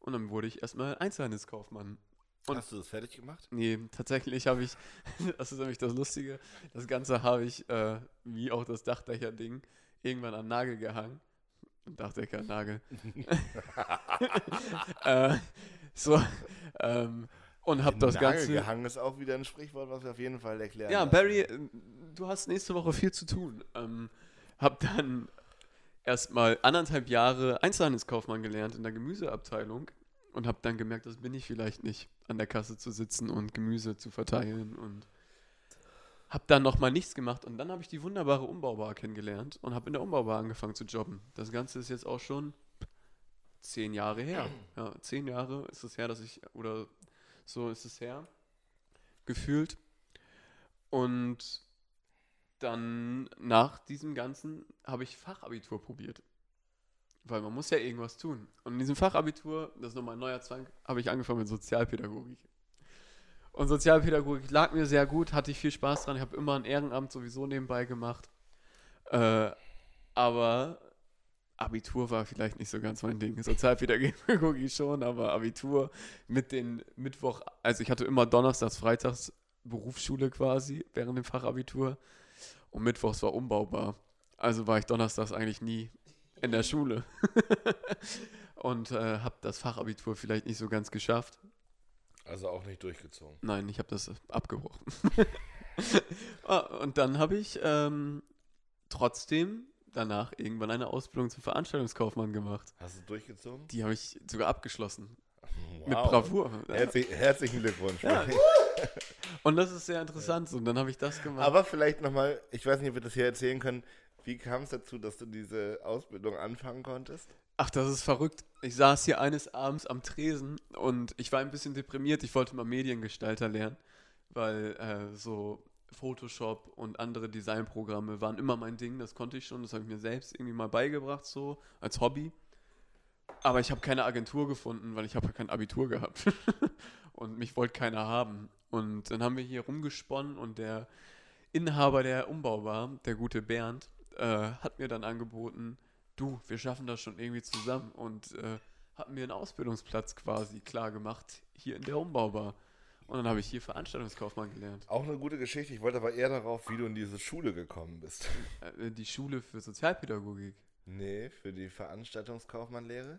S3: Und dann wurde ich erstmal Einzelhandelskaufmann. Und-
S2: Hast du das fertig gemacht?
S3: Nee, tatsächlich habe ich, das ist nämlich das Lustige, das Ganze habe ich, äh, wie auch das Dachdächer-Ding, irgendwann an Nagel gehangen. Dachdecker-Nagel. äh, so, ähm, Und hab das
S2: Nagel
S3: Ganze.
S2: gehangen ist auch wieder ein Sprichwort, was wir auf jeden Fall erklären.
S3: Ja. Barry, äh, du hast nächste Woche viel zu tun. Ähm, hab dann erstmal anderthalb Jahre Einzelhandelskaufmann gelernt in der Gemüseabteilung und hab dann gemerkt, das bin ich vielleicht nicht, an der Kasse zu sitzen und Gemüse zu verteilen und hab dann nochmal nichts gemacht und dann habe ich die wunderbare Umbaubar kennengelernt und habe in der Umbaubar angefangen zu jobben. Das Ganze ist jetzt auch schon zehn Jahre her. Ja, zehn Jahre ist es her, dass ich, oder so ist es her, gefühlt. Und dann nach diesem Ganzen habe ich Fachabitur probiert. Weil man muss ja irgendwas tun. Und in diesem Fachabitur, das ist nochmal ein neuer Zwang, habe ich angefangen mit Sozialpädagogik. Und Sozialpädagogik lag mir sehr gut, hatte ich viel Spaß dran. Ich habe immer ein Ehrenamt sowieso nebenbei gemacht. Äh, aber Abitur war vielleicht nicht so ganz mein Ding. Sozialpädagogik schon, aber Abitur mit den Mittwoch, also ich hatte immer Donnerstags, Freitags Berufsschule quasi während dem Fachabitur und Mittwochs war umbaubar. Also war ich Donnerstags eigentlich nie in der Schule und äh, habe das Fachabitur vielleicht nicht so ganz geschafft.
S2: Also auch nicht durchgezogen.
S3: Nein, ich habe das abgebrochen. Ah, und dann habe ich ähm, trotzdem danach irgendwann eine Ausbildung zum Veranstaltungskaufmann gemacht.
S2: Hast du durchgezogen?
S3: Die habe ich sogar abgeschlossen.
S2: Wow.
S3: Mit Bravour.
S2: Herzlich, herzlichen Glückwunsch.
S3: Ja. Und das ist sehr interessant. So. Und dann habe ich das gemacht.
S2: Aber vielleicht nochmal, ich weiß nicht, ob wir das hier erzählen können. Wie kam es dazu, dass du diese Ausbildung anfangen konntest?
S3: Ach, das ist verrückt. Ich saß hier eines Abends am Tresen und ich war ein bisschen deprimiert. Ich wollte mal Mediengestalter lernen, weil äh, so Photoshop und andere Designprogramme waren immer mein Ding. Das konnte ich schon. Das habe ich mir selbst irgendwie mal beigebracht, so als Hobby. Aber ich habe keine Agentur gefunden, weil ich habe ja kein Abitur gehabt. und mich wollte keiner haben. Und dann haben wir hier rumgesponnen und der Inhaber der Umbaubar, der gute Bernd, äh, hat mir dann angeboten, du, wir schaffen das schon irgendwie zusammen und äh, hat mir einen Ausbildungsplatz quasi klar gemacht hier in der Umbaubar. Und dann habe ich hier Veranstaltungskaufmann gelernt.
S2: Auch eine gute Geschichte. Ich wollte aber eher darauf, wie du in diese Schule gekommen bist.
S3: Äh, die Schule für Sozialpädagogik.
S2: Nee, für die Veranstaltungskaufmannlehre.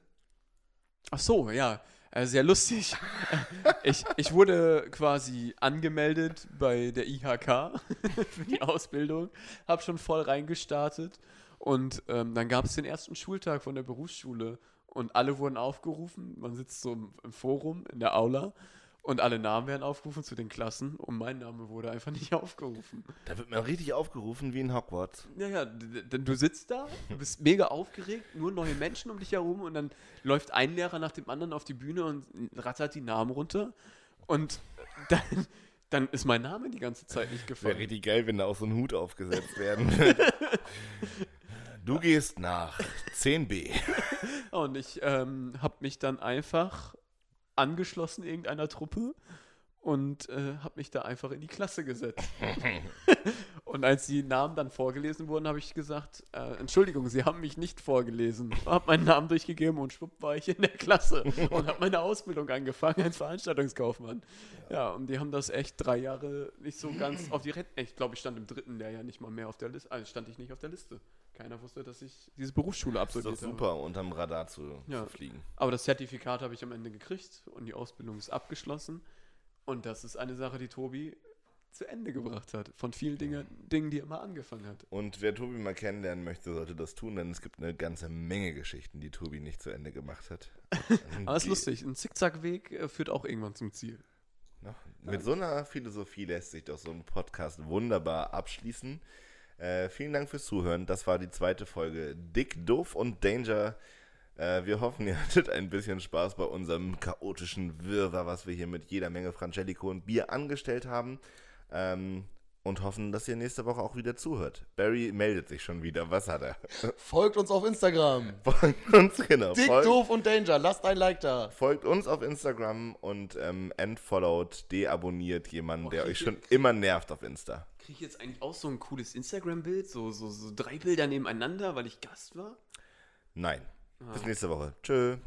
S3: Ach so, ja, äh, sehr lustig. ich, ich wurde quasi angemeldet bei der IHK für die Ausbildung, habe schon voll reingestartet und ähm, dann gab es den ersten Schultag von der Berufsschule und alle wurden aufgerufen. Man sitzt so im, im Forum in der Aula und alle Namen werden aufgerufen zu den Klassen und mein Name wurde einfach nicht aufgerufen.
S2: Da wird man richtig aufgerufen wie in Hogwarts.
S3: Ja, ja, d- d- du sitzt da, du bist mega aufgeregt, nur neue Menschen um dich herum und dann läuft ein Lehrer nach dem anderen auf die Bühne und rattert die Namen runter und dann, dann ist mein Name die ganze Zeit nicht
S2: Wäre
S3: gefallen.
S2: richtig geil, wenn da auch so ein Hut aufgesetzt werden würde. Du gehst nach 10b.
S3: Und ich ähm, habe mich dann einfach angeschlossen irgendeiner Truppe und äh, habe mich da einfach in die Klasse gesetzt. und als die Namen dann vorgelesen wurden, habe ich gesagt, äh, Entschuldigung, Sie haben mich nicht vorgelesen. Habe meinen Namen durchgegeben und schwupp war ich in der Klasse und habe meine Ausbildung angefangen als Veranstaltungskaufmann. Ja, und die haben das echt drei Jahre nicht so ganz auf die Rente. Ich glaube, ich stand im dritten Lehrjahr nicht mal mehr auf der Liste. Also stand ich nicht auf der Liste. Keiner wusste, dass ich diese Berufsschule
S2: Das ist
S3: absolviert habe.
S2: super, unterm Radar zu,
S3: Ja.
S2: zu fliegen.
S3: Aber das Zertifikat habe ich am Ende gekriegt und die Ausbildung ist abgeschlossen. Und das ist eine Sache, die Tobi zu Ende gebracht hat. Von vielen Dinge, Dingen, die er mal angefangen hat.
S2: Und wer Tobi mal kennenlernen möchte, sollte das tun, denn es gibt eine ganze Menge Geschichten, die Tobi nicht zu Ende gemacht hat.
S3: Aber es ist lustig, ein Zickzackweg äh, führt auch irgendwann zum Ziel.
S2: Ne? Mit so einer Philosophie lässt sich doch so ein Podcast wunderbar abschließen. Äh, vielen Dank fürs Zuhören. Das war die zweite Folge Dick, Doof und Danger. Äh, wir hoffen, ihr hattet ein bisschen Spaß bei unserem chaotischen Wirrwarr, was wir hier mit jeder Menge Frangelico und Bier angestellt haben. Ähm, und hoffen, dass ihr nächste Woche auch wieder zuhört. Barry meldet sich schon wieder. Was hat er?
S4: Folgt uns auf Instagram.
S2: Folgt uns, genau.
S4: Dick,
S2: Folgt-
S4: doof und Danger. Lasst ein Like da.
S2: Folgt uns auf Instagram und ähm, entfollowt, deabonniert jemanden, der
S3: Okay.
S2: euch schon immer nervt auf Insta.
S3: Kriege ich jetzt eigentlich auch so ein cooles Instagram-Bild? So, so, so drei Bilder nebeneinander, weil ich Gast war?
S2: Nein. Bis nächste Woche. Tschö.